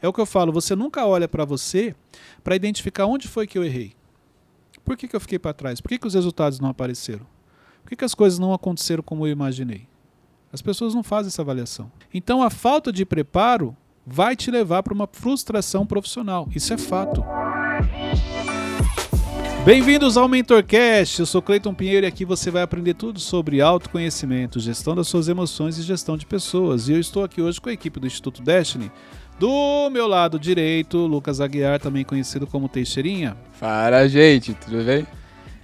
É o que eu falo, você nunca olha para você para identificar onde foi que eu errei. Por que, que eu fiquei para trás? Por que, que os resultados não apareceram? Por que, que as coisas não aconteceram como eu imaginei? As pessoas não fazem essa avaliação. Então a falta de preparo vai te levar para uma frustração profissional. Isso é fato. Bem-vindos ao MentorCast. Eu sou Cleiton Pinheiro e aqui você vai aprender tudo sobre autoconhecimento, gestão das suas emoções e gestão de pessoas. E eu estou aqui hoje com a equipe do Instituto Destiny do meu lado direito, Lucas Aguiar, também conhecido como Teixeirinha. Fala, gente, tudo bem?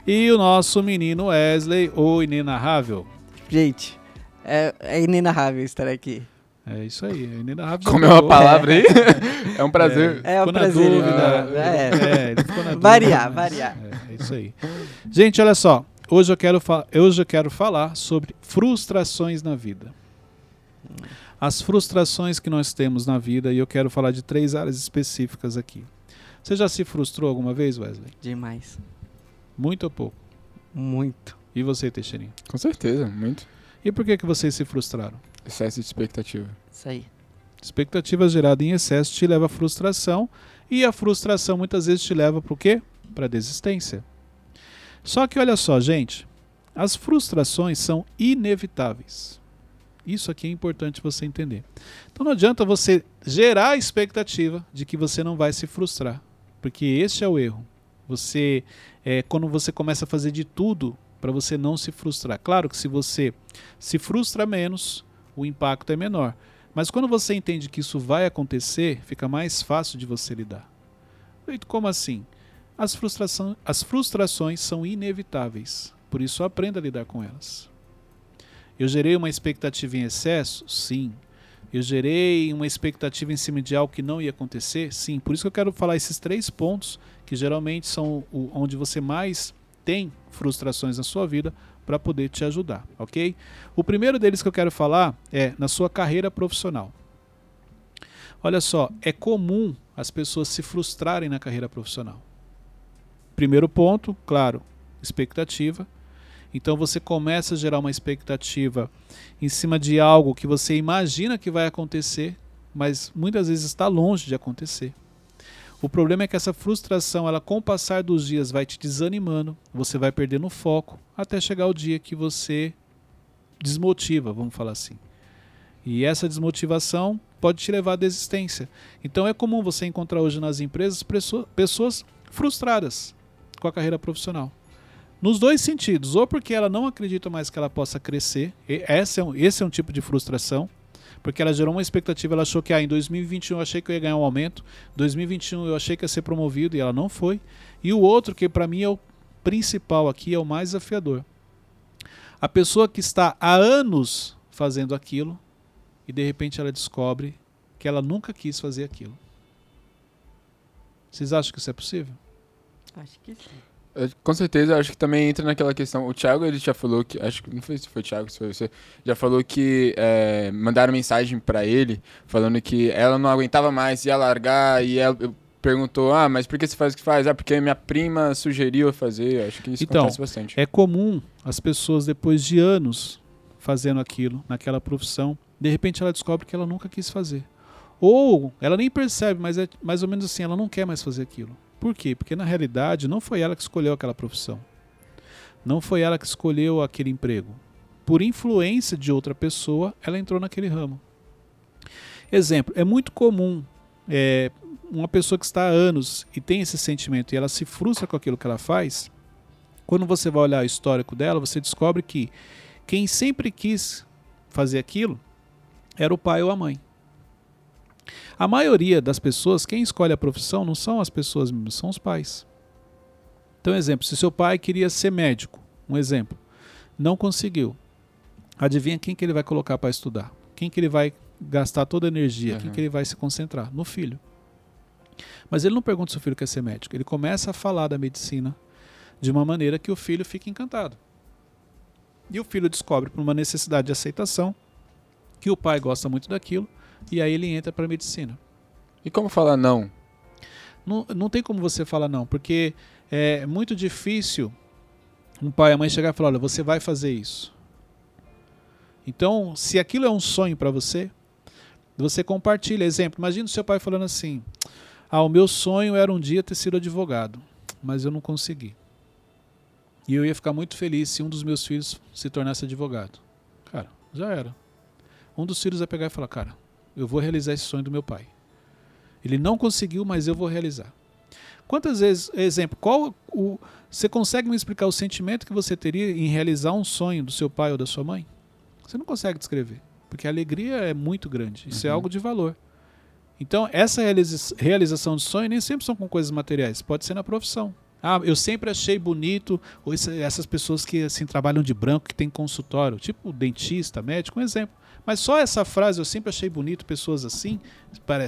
E o nosso menino Wesley, o inenarrável. Gente, é, é inenarrável estar aqui. É isso aí, é inenarrável. Como é uma palavra aí? É um prazer. É, é um ficou prazer. na dúvida. né? É. É, ele ficou na dúvida. Variar, mas- variar. É, é isso aí. Gente, olha só. Hoje eu quero, hoje eu quero falar sobre frustrações na vida. As frustrações que nós temos na vida, e eu quero falar de três áreas específicas aqui. Você já se frustrou alguma vez, Wesley? Demais. Muito ou pouco? Muito. E você, Teixeirinha? Com certeza, muito. E por que, que vocês se frustraram? Excesso de expectativa. Isso aí. Expectativa gerada em excesso te leva à frustração, e a frustração muitas vezes te leva para o quê? Para desistência. Só que olha só, gente, as frustrações são inevitáveis. Isso aqui é importante você entender. Então não adianta você gerar a expectativa de que você não vai se frustrar, porque este é o erro. Você é quando você começa a fazer de tudo para você não se frustrar. Claro que se você se frustra menos, o impacto é menor. Mas quando você entende que isso vai acontecer, fica mais fácil de você lidar. Como assim? As, as frustrações são inevitáveis, por isso aprenda a lidar com elas. Eu gerei uma expectativa em excesso? Sim. Eu gerei uma expectativa em cima de algo que não ia acontecer? Sim. Por isso que eu quero falar esses três pontos que geralmente são o, onde você mais tem frustrações na sua vida para poder te ajudar, ok? O primeiro deles que eu quero falar é na sua carreira profissional. Olha só, é comum as pessoas se frustrarem na carreira profissional. Primeiro ponto, claro, expectativa. Então você começa a gerar uma expectativa em cima de algo que você imagina que vai acontecer, mas muitas vezes está longe de acontecer. O problema é que essa frustração, ela com o passar dos dias vai te desanimando, você vai perdendo o foco até chegar o dia que você desmotiva, vamos falar assim. E essa desmotivação pode te levar à desistência. Então é comum você encontrar hoje nas empresas pessoas frustradas com a carreira profissional. Nos dois sentidos, ou porque ela não acredita mais que ela possa crescer, esse é um, esse é um tipo de frustração, porque ela gerou uma expectativa, ela achou que ah, em 2021 eu achei que eu ia ganhar um aumento, 2021 eu achei que ia ser promovido e ela não foi. E o outro, que para mim é o principal aqui, é o mais desafiador. A pessoa que está há anos fazendo aquilo e de repente ela descobre que ela nunca quis fazer aquilo. Vocês acham que isso é possível? Acho que sim. Eu, com certeza, acho que também entra naquela questão. O Thiago, ele já falou que. Acho que não sei se foi o Thiago, se foi você. Já falou que é, mandaram mensagem pra ele falando que ela não aguentava mais, ia largar, e ela perguntou: Ah, mas por que você faz o que faz? Ah, porque minha prima sugeriu eu fazer. Acho que isso Então, acontece bastante. É comum as pessoas, depois de anos fazendo aquilo, naquela profissão, de repente ela descobre que ela nunca quis fazer. Ou ela nem percebe, mas é mais ou menos assim, ela não quer mais fazer aquilo. Por quê? Porque na realidade não foi ela que escolheu aquela profissão. Não foi ela que escolheu aquele emprego. Por influência de outra pessoa, ela entrou naquele ramo. Exemplo, é muito comum é, uma pessoa que está há anos e tem esse sentimento e ela se frustra com aquilo que ela faz, quando você vai olhar o histórico dela, você descobre que quem sempre quis fazer aquilo era o pai ou a mãe. A maioria das pessoas, quem escolhe a profissão não são as pessoas mesmas, são os pais. Então, exemplo, se seu pai queria ser médico, um exemplo, não conseguiu. Adivinha quem que ele vai colocar para estudar? Quem que ele vai gastar toda a energia? Quem Uhum. que ele vai se concentrar? No filho. Mas ele não pergunta se o filho quer ser médico. Ele começa a falar da medicina de uma maneira que o filho fica encantado. E o filho descobre por uma necessidade de aceitação que o pai gosta muito daquilo e aí ele entra para a medicina. E como falar não? Não, não tem como você falar não, porque é muito difícil um pai e a mãe chegar e falar: olha, você vai fazer isso. Então, se aquilo é um sonho para você, Você compartilha. Exemplo, imagina o seu pai falando assim: Ah, o meu sonho era um dia ter sido advogado, mas eu não consegui. E eu ia ficar muito feliz se um dos meus filhos se tornasse advogado. Cara, já era. Um dos filhos vai pegar e falar: Cara, eu vou realizar esse sonho do meu pai. Ele não conseguiu, mas eu vou realizar. Quantas vezes, exemplo, qual o, você consegue me explicar o sentimento que você teria em realizar um sonho do seu pai ou da sua mãe? Você não consegue descrever, porque a alegria é muito grande. Isso é Uhum. algo de valor. Então, essa realiza- realização de sonho nem sempre são com coisas materiais, pode ser na profissão. Ah, eu sempre achei bonito ou essas pessoas que assim trabalham de branco, que tem consultório, tipo dentista, médico, um exemplo. Mas só essa frase, eu sempre achei bonito pessoas assim,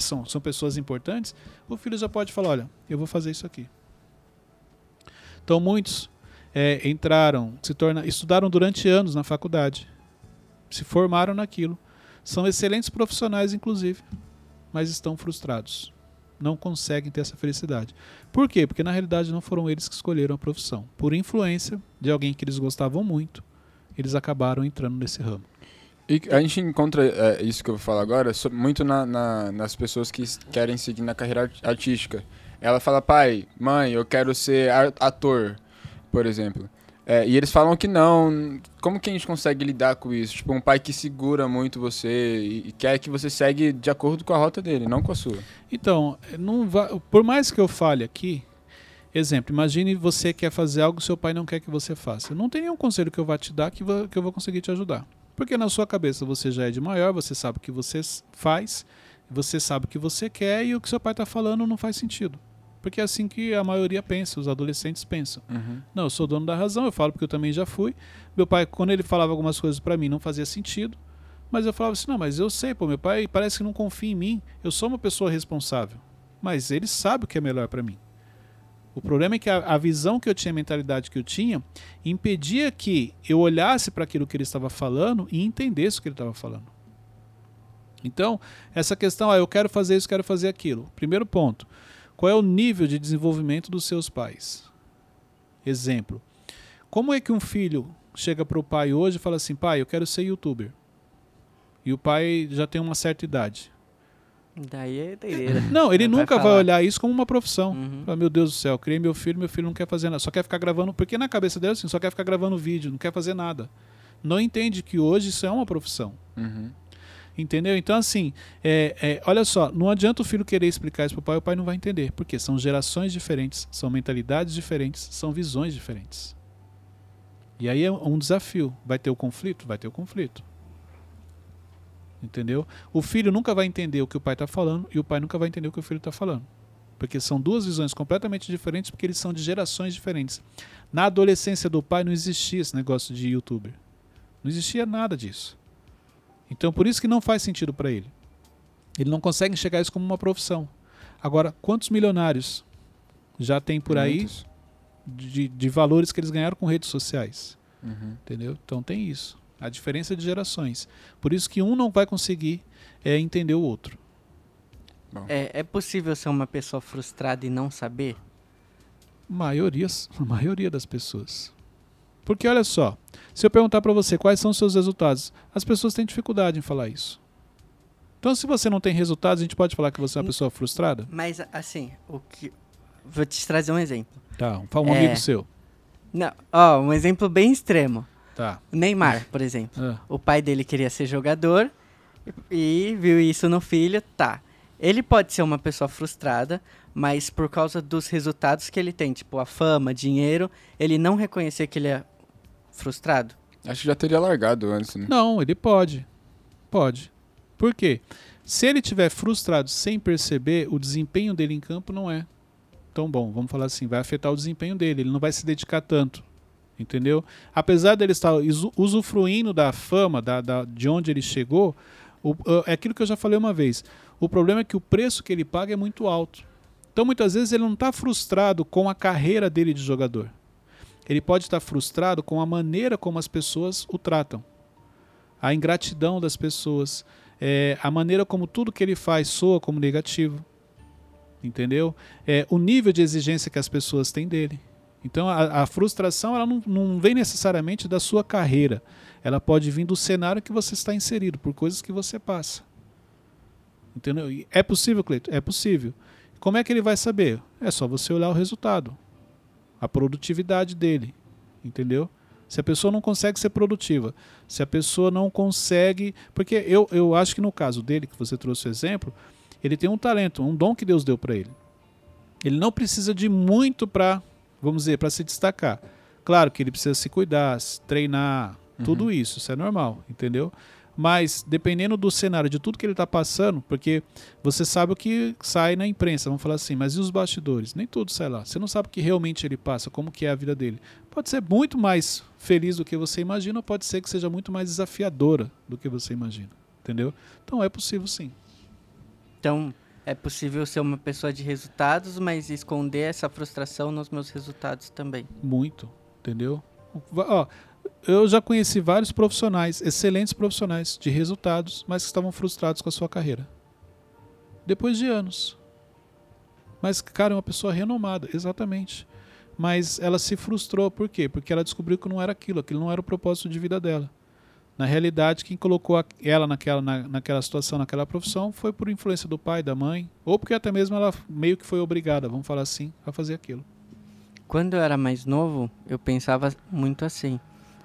são, são pessoas importantes, o filho já pode falar, olha, eu vou fazer isso aqui. Então muitos é, entraram, se torna, estudaram durante anos na faculdade, se formaram naquilo, são excelentes profissionais inclusive, mas estão frustrados, não conseguem ter essa felicidade. Por quê? Porque na realidade não foram eles que escolheram a profissão, por influência de alguém que eles gostavam muito, eles acabaram entrando nesse ramo. E a gente encontra é, isso que eu vou falar agora muito na- na- nas pessoas que querem seguir na carreira art- artística. Ela fala, pai, mãe, eu quero ser ator, por exemplo. É, e eles falam que não. Como que a gente consegue lidar com isso? Tipo, um pai que segura muito você e, e quer que você segue de acordo com a rota dele, não com a sua. Então, não por mais que eu fale aqui, exemplo, imagine você quer fazer algo que seu pai não quer que você faça. Não tem nenhum conselho que eu vá te dar que, que eu vou conseguir te ajudar. Porque na sua cabeça você já é de maior, você sabe o que você faz, você sabe o que você quer e o que seu pai está falando não faz sentido. Porque é assim que a maioria pensa, os adolescentes pensam. Não, eu sou dono da razão, eu falo porque eu também já fui. Meu pai, quando ele falava algumas coisas para mim, não fazia sentido. Mas eu falava assim: não, mas eu sei, pô, meu pai parece que não confia em mim. Eu sou uma pessoa responsável. Mas ele sabe o que é melhor para mim. O problema é que a, a visão que eu tinha, a mentalidade que eu tinha, impedia que eu olhasse para aquilo que ele estava falando e entendesse o que ele estava falando. Então, essa questão, ah, eu quero fazer isso, quero fazer aquilo. Primeiro ponto, qual é o nível de desenvolvimento dos seus pais? Exemplo, como é que um filho chega para o pai hoje e fala assim, pai, eu quero ser youtuber? E o pai já tem uma certa idade. Daí é doideira. Não, ele Vai nunca vai falar. olhar isso como uma profissão. Uhum. Fala, meu Deus do céu, criei meu filho, meu filho não quer fazer nada, só quer ficar gravando, porque na cabeça dele assim, só quer ficar gravando vídeo, não quer fazer nada. Não entende que hoje isso é uma profissão. Uhum. Entendeu? Então, assim, é, é, olha só, não adianta o filho querer explicar isso pro pai, o pai não vai entender. Porque são gerações diferentes, são mentalidades diferentes, são visões diferentes. E aí é um desafio. Vai ter o conflito? Vai ter o conflito. Entendeu? O filho nunca vai entender o que o pai está falando e o pai nunca vai entender o que o filho está falando. Porque são duas visões completamente diferentes, porque eles são de gerações diferentes. Na adolescência do pai não existia esse negócio de youtuber. Não existia nada disso. Então por isso que não faz sentido para ele. Ele não consegue enxergar isso como uma profissão. Agora, quantos milionários já tem por aí de, de valores que eles ganharam com redes sociais? Uhum. Entendeu? Então tem isso. A diferença de gerações. Por isso que um não vai conseguir é, entender o outro. É, é possível ser uma pessoa frustrada e não saber? Maiorias, a maioria das pessoas. Porque olha só, se eu perguntar para você quais são os seus resultados, as pessoas têm dificuldade em falar isso. Então, se você não tem resultados, a gente pode falar que você é uma pessoa frustrada? Mas, assim, o que... Vou te trazer um exemplo. Tá, um, um É. amigo seu. Não, ó, um exemplo bem extremo. Tá. Neymar, por exemplo. Ah, O pai dele queria ser jogador e viu isso no filho, tá. Ele pode ser uma pessoa frustrada, mas por causa dos resultados que ele tem, tipo a fama, dinheiro, ele não reconhecer que ele é frustrado. Acho que já teria largado antes, né? Não, ele pode. Pode. Por quê? Se ele estiver frustrado sem perceber, o desempenho dele em campo não é tão bom. Vamos falar assim, vai afetar o desempenho dele. Ele não vai se dedicar tanto. Entendeu? Apesar dele estar usufruindo da fama, da, da- de onde ele chegou, o- é aquilo que eu já falei uma vez. O problema é que o preço que ele paga é muito alto. Então, muitas vezes, ele não está frustrado com a carreira dele de jogador. Ele pode estar frustrado com a maneira como as pessoas o tratam a ingratidão das pessoas, é, a maneira como tudo que ele faz soa como negativo, entendeu? É, o nível de exigência que as pessoas têm dele. Então a, a frustração ela não, não vem necessariamente da sua carreira, ela pode vir do cenário que você está inserido, por coisas que você passa. Entendeu? É possível, Cleiton? É possível. Como é que ele vai saber? É só você olhar o resultado, a produtividade dele, entendeu? Se a pessoa não consegue ser produtiva, se a pessoa não consegue. Porque eu, eu acho que no caso dele, que você trouxe o exemplo, ele tem um talento, um dom que Deus deu para ele. Ele não precisa de muito para, vamos dizer, para se destacar. Claro que ele precisa se cuidar, se treinar, tudo isso, isso é normal, entendeu? Mas dependendo do cenário, de tudo que ele está passando, porque você sabe o que sai na imprensa, vamos falar assim, mas e os bastidores? Nem tudo sai lá. Você não sabe o que realmente ele passa, como que é a vida dele. Pode ser muito mais feliz do que você imagina, ou pode ser que seja muito mais desafiadora do que você imagina, entendeu? Então é possível sim. Então, é possível ser uma pessoa de resultados, mas esconder essa frustração nos meus resultados também. Muito, entendeu? Ó, eu já conheci vários profissionais, excelentes profissionais de resultados, mas que estavam frustrados com a sua carreira. Depois de anos. Mas, cara, é uma pessoa renomada, exatamente. Mas ela se frustrou, por quê? Porque ela descobriu que não era aquilo, aquilo não era o propósito de vida dela. Na realidade, quem colocou ela naquela, na- naquela situação, naquela profissão, foi por influência do pai, da mãe, ou porque até mesmo ela meio que foi obrigada, vamos falar assim, a fazer aquilo. Quando eu era mais novo, eu pensava muito assim.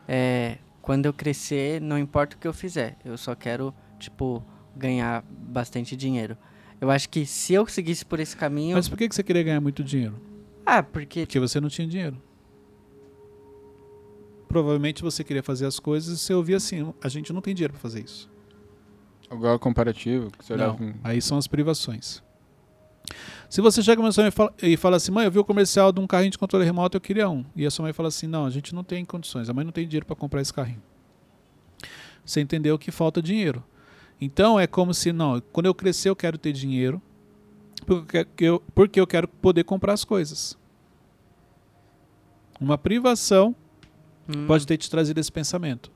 É, quando eu crescer, não importa o que eu fizer, eu só quero, tipo, ganhar bastante dinheiro. Eu acho que se eu seguisse por esse caminho. Mas por que que você queria ganhar muito dinheiro? Ah, porque. Porque você não tinha dinheiro. Provavelmente você queria fazer as coisas e você ouvia assim: a gente não tem dinheiro para fazer isso. Igual comparativo, que você Não, aí são as privações. Se você chega na sua mãe e fala, e fala assim: mãe, eu vi o comercial de um carrinho de controle remoto, eu queria um. E a sua mãe fala assim: não, a gente não tem condições, a mãe não tem dinheiro para comprar esse carrinho. Você entendeu que falta dinheiro. Então é como se, não, quando eu crescer eu quero ter dinheiro, porque eu, porque eu quero poder comprar as coisas. Uma privação hum, pode ter te trazido esse pensamento.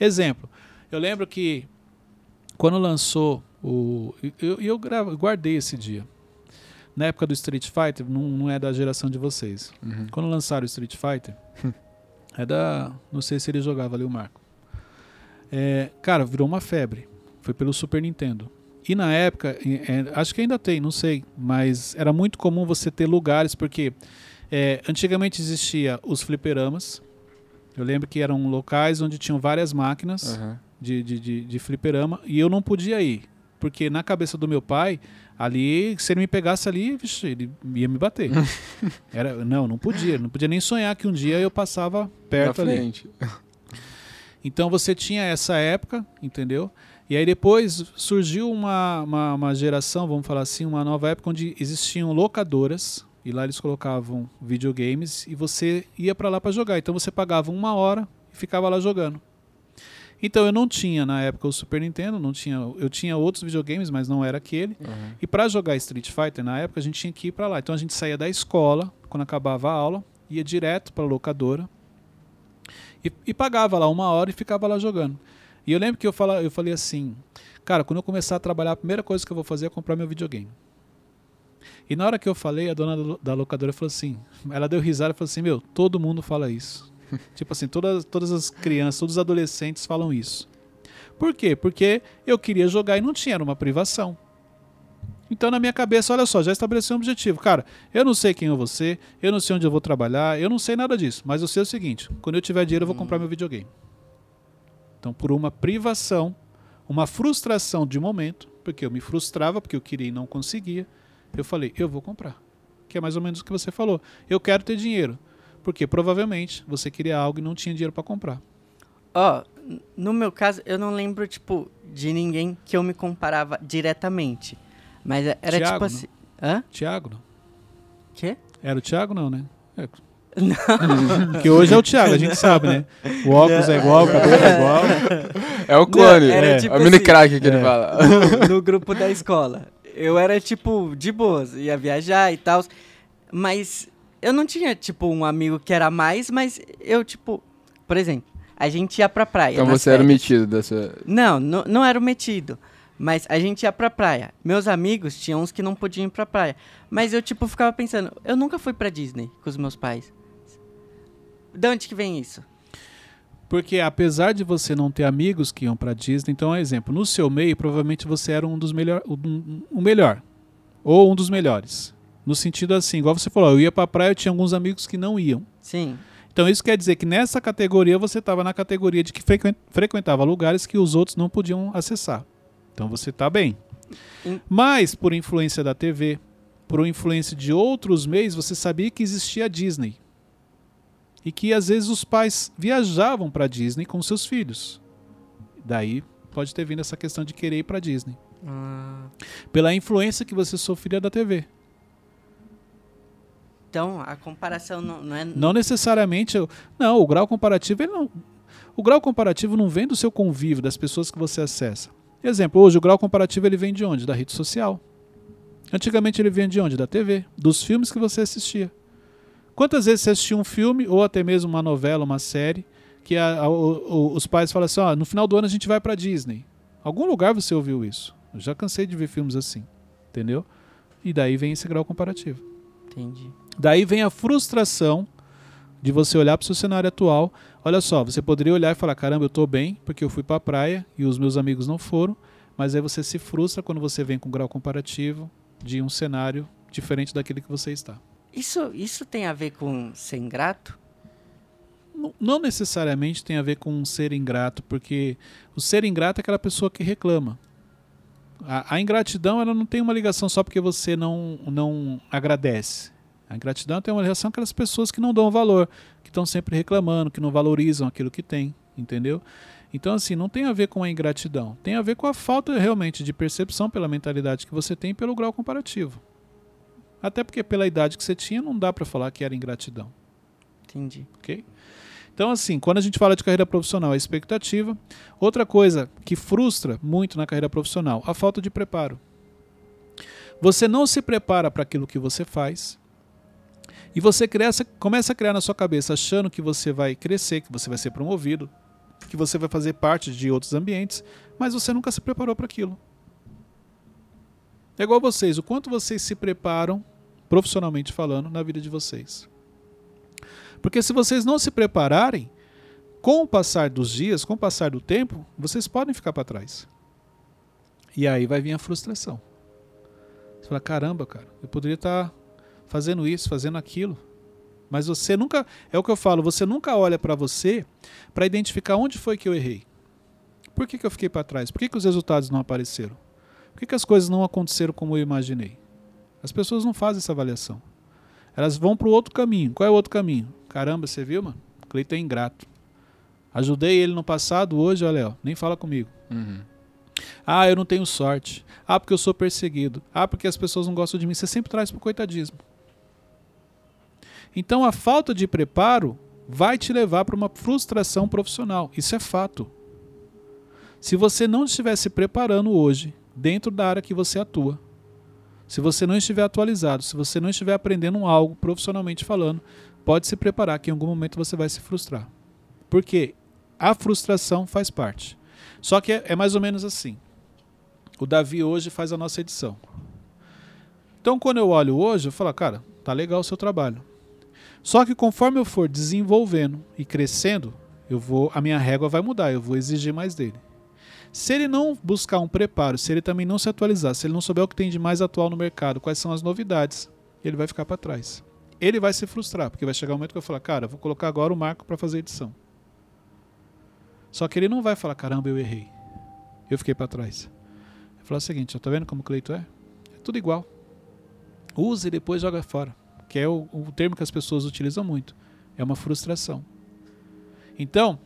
Exemplo, eu lembro que quando lançou o. Eu, eu gravo- guardei esse dia. Na época do Street Fighter, não, não é da geração de vocês. Uhum. Quando lançaram o Street Fighter, é da. Não sei se ele jogava ali o Marco. É, cara, virou uma febre. Foi pelo Super Nintendo. E na época, é, acho que ainda tem, não sei, mas era muito comum você ter lugares, porque é, antigamente existia os fliperamas. Eu lembro que eram locais onde tinham várias máquinas Aham. de, de, de, de fliperama e eu não podia ir. Porque na cabeça do meu pai, ali, se ele me pegasse ali, vixe, ele ia me bater. Era, não, não podia. Não podia nem sonhar que um dia eu passava perto Na ali. Então você tinha essa época, entendeu? E aí depois surgiu uma, uma, uma geração, vamos falar assim, uma nova época onde existiam locadoras e lá eles colocavam videogames e você ia para lá para jogar. Então você pagava uma hora e ficava lá jogando. Então eu não tinha na época o Super Nintendo, não tinha, eu tinha outros videogames, mas não era aquele. Aham. E para jogar Street Fighter na época a gente tinha que ir para lá. Então a gente saía da escola quando acabava a aula, ia direto para a locadora e, e pagava lá uma hora e ficava lá jogando. E eu lembro que eu, fala, eu falei assim, cara, quando eu começar a trabalhar, a primeira coisa que eu vou fazer é comprar meu videogame. E na hora que eu falei, a dona da lo- da locadora falou assim, ela deu risada e falou assim, meu, todo mundo fala isso. tipo assim, todas, todas as crianças, todos os adolescentes falam isso. Por quê? Porque eu queria jogar e não tinha, era uma privação. Então, na minha cabeça, olha só, já estabeleci um objetivo. Cara, eu não sei quem eu vou ser, eu não sei onde eu vou trabalhar, eu não sei nada disso. Mas eu sei o seguinte: quando eu tiver dinheiro, eu vou comprar meu videogame. Então, por uma privação, uma frustração de momento, porque eu me frustrava, porque eu queria e não conseguia, eu falei, eu vou comprar. Que é mais ou menos o que você falou. Eu quero ter dinheiro. Porque provavelmente você queria algo e não tinha dinheiro para comprar. Ó, n- no meu caso, eu não lembro, tipo, de ninguém que eu me comparava diretamente. Mas é- era Thiago, tipo assim. Hã? Tiago, não? Quê? Era o Thiago, não, né? É. Não. Porque hoje é o Thiago, a gente sabe, né? O óculos é igual, o cabelo é igual. É o clone. é. tipo o mini assim. crack que ele É. fala. no grupo da escola. Eu era, tipo, de boas, ia viajar e tal. Mas eu não tinha, tipo, um amigo que era mais, mas eu, tipo, por exemplo, a gente ia pra praia. Então você era férias. metido dessa. Não, não, não era o metido. Mas a gente ia pra praia. Meus amigos tinham uns que não podiam ir pra praia. Mas eu, tipo, ficava pensando, eu nunca fui pra Disney com os meus pais. De onde que vem isso? Porque apesar de você não ter amigos que iam pra Disney, então, um exemplo, no seu meio, provavelmente você era um dos melhor, um, um melhor. Ou um dos melhores. No sentido assim, igual você falou, eu ia pra praia, eu tinha alguns amigos que não iam. Sim. Então isso quer dizer que nessa categoria você estava na categoria de que frequen- frequentava lugares que os outros não podiam acessar. Então você está bem. Em- Mas por influência da TV, por influência de outros meios, você sabia que existia a Disney. E que às vezes os pais viajavam para Disney com seus filhos. Daí pode ter vindo essa questão de querer ir para Disney. Ah, Pela influência que você sofria da TV. então, a comparação não, não é... Não necessariamente. Não, o grau comparativo ele não. O grau comparativo não vem do seu convívio, das pessoas que você acessa. Exemplo, hoje o grau comparativo ele vem de onde? Da rede social. Antigamente ele vinha de onde? Da TV, dos filmes que você assistia. Quantas vezes você assistiu um filme ou até mesmo uma novela, uma série, que a- a- o- os pais falam assim: ó, no final do ano a gente vai pra Disney. Algum lugar você ouviu isso? Eu já cansei de ver filmes assim, entendeu? E daí vem esse grau comparativo. Entendi. Daí vem a frustração de você olhar para o seu cenário atual. Olha só, você poderia olhar e falar: caramba, eu estou bem porque eu fui para a praia e os meus amigos não foram. Mas aí você se frustra quando você vem com grau comparativo de um cenário diferente daquele que você está. Isso, isso tem a ver com ser ingrato? Não- Não necessariamente tem a ver com ser ingrato, porque o ser ingrato é aquela pessoa que reclama. A, a ingratidão ela não tem uma ligação só porque você não, não agradece. A ingratidão tem uma ligação com aquelas pessoas que não dão valor, que estão sempre reclamando, que não valorizam aquilo que tem, entendeu? Então, assim, não tem a ver com a ingratidão. Tem a ver com a falta realmente de percepção pela mentalidade que você tem pelo grau comparativo. Até porque pela idade que você tinha, não dá para falar que era ingratidão Entendi. ok? Então, assim, quando a gente fala de carreira profissional, é expectativa. Outra coisa que frustra muito na carreira profissional, a falta de preparo. Você não se prepara para aquilo que você faz. E você cresce, começa a criar na sua cabeça achando que você vai crescer, que você vai ser promovido, que você vai fazer parte de outros ambientes, mas você nunca se preparou para aquilo. É igual vocês, o quanto vocês se preparam, profissionalmente falando, na vida de vocês. Porque se vocês não se prepararem, com o passar dos dias, com o passar do tempo, vocês podem ficar para trás. E aí vai vir a frustração. Você fala, caramba, cara, eu poderia estar fazendo isso, fazendo aquilo. Mas você nunca, é o que eu falo, você nunca olha para você para identificar onde foi que eu errei. Por que, que eu fiquei para trás? Por que, que os resultados não apareceram? Por que, que as coisas não aconteceram como eu imaginei? As pessoas não fazem essa avaliação. Elas vão para o outro caminho. Qual é o outro caminho? Caramba, você viu, mano? O Cleiton é ingrato. Ajudei ele no passado, hoje, olha, ó, nem fala comigo. Uhum. Ah, eu não tenho sorte. Ah, porque eu sou perseguido. Ah, porque as pessoas não gostam de mim. Você sempre traz pro coitadismo. Então a falta de preparo vai te levar para uma frustração profissional. Isso é fato. Se você não estiver se preparando hoje, dentro da área que você atua, se você não estiver atualizado, se você não estiver aprendendo algo profissionalmente falando, pode se preparar que em algum momento você vai se frustrar. Porque a frustração faz parte. Só que é, é mais ou menos assim. O Davi hoje faz a nossa edição. Então, quando eu olho hoje, eu falo, cara, tá legal o seu trabalho. Só que conforme eu for desenvolvendo e crescendo, eu vou, a minha régua vai mudar, eu vou exigir mais dele. Se ele não buscar um preparo, se ele também não se atualizar, se ele não souber o que tem de mais atual no mercado, quais são as novidades, ele vai ficar para trás. Ele vai se frustrar, porque vai chegar um momento que eu falar, cara, vou colocar agora o Marco para fazer edição. Só que ele não vai falar, caramba, eu errei. Eu fiquei para trás. Ele fala o seguinte, ó, tá vendo como o Cleito é? É tudo igual. Usa e depois joga fora. Que é o, o termo que as pessoas utilizam muito. É uma frustração. Então,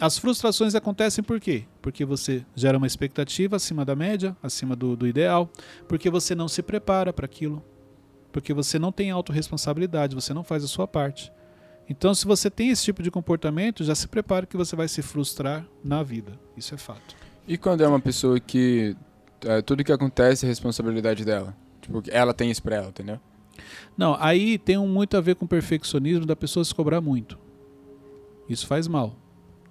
as frustrações acontecem por quê? Porque você gera uma expectativa acima da média, acima do, do ideal, porque você não se prepara para aquilo, porque você não tem autorresponsabilidade, você não faz a sua parte. Então, se você tem esse tipo de comportamento, já se prepare que você vai se frustrar na vida. Isso é fato. E quando é uma pessoa que é, tudo que acontece é responsabilidade dela? Tipo, ela tem isso pra ela, entendeu? Não, aí tem muito a ver com o perfeccionismo da pessoa se cobrar muito. Isso faz mal,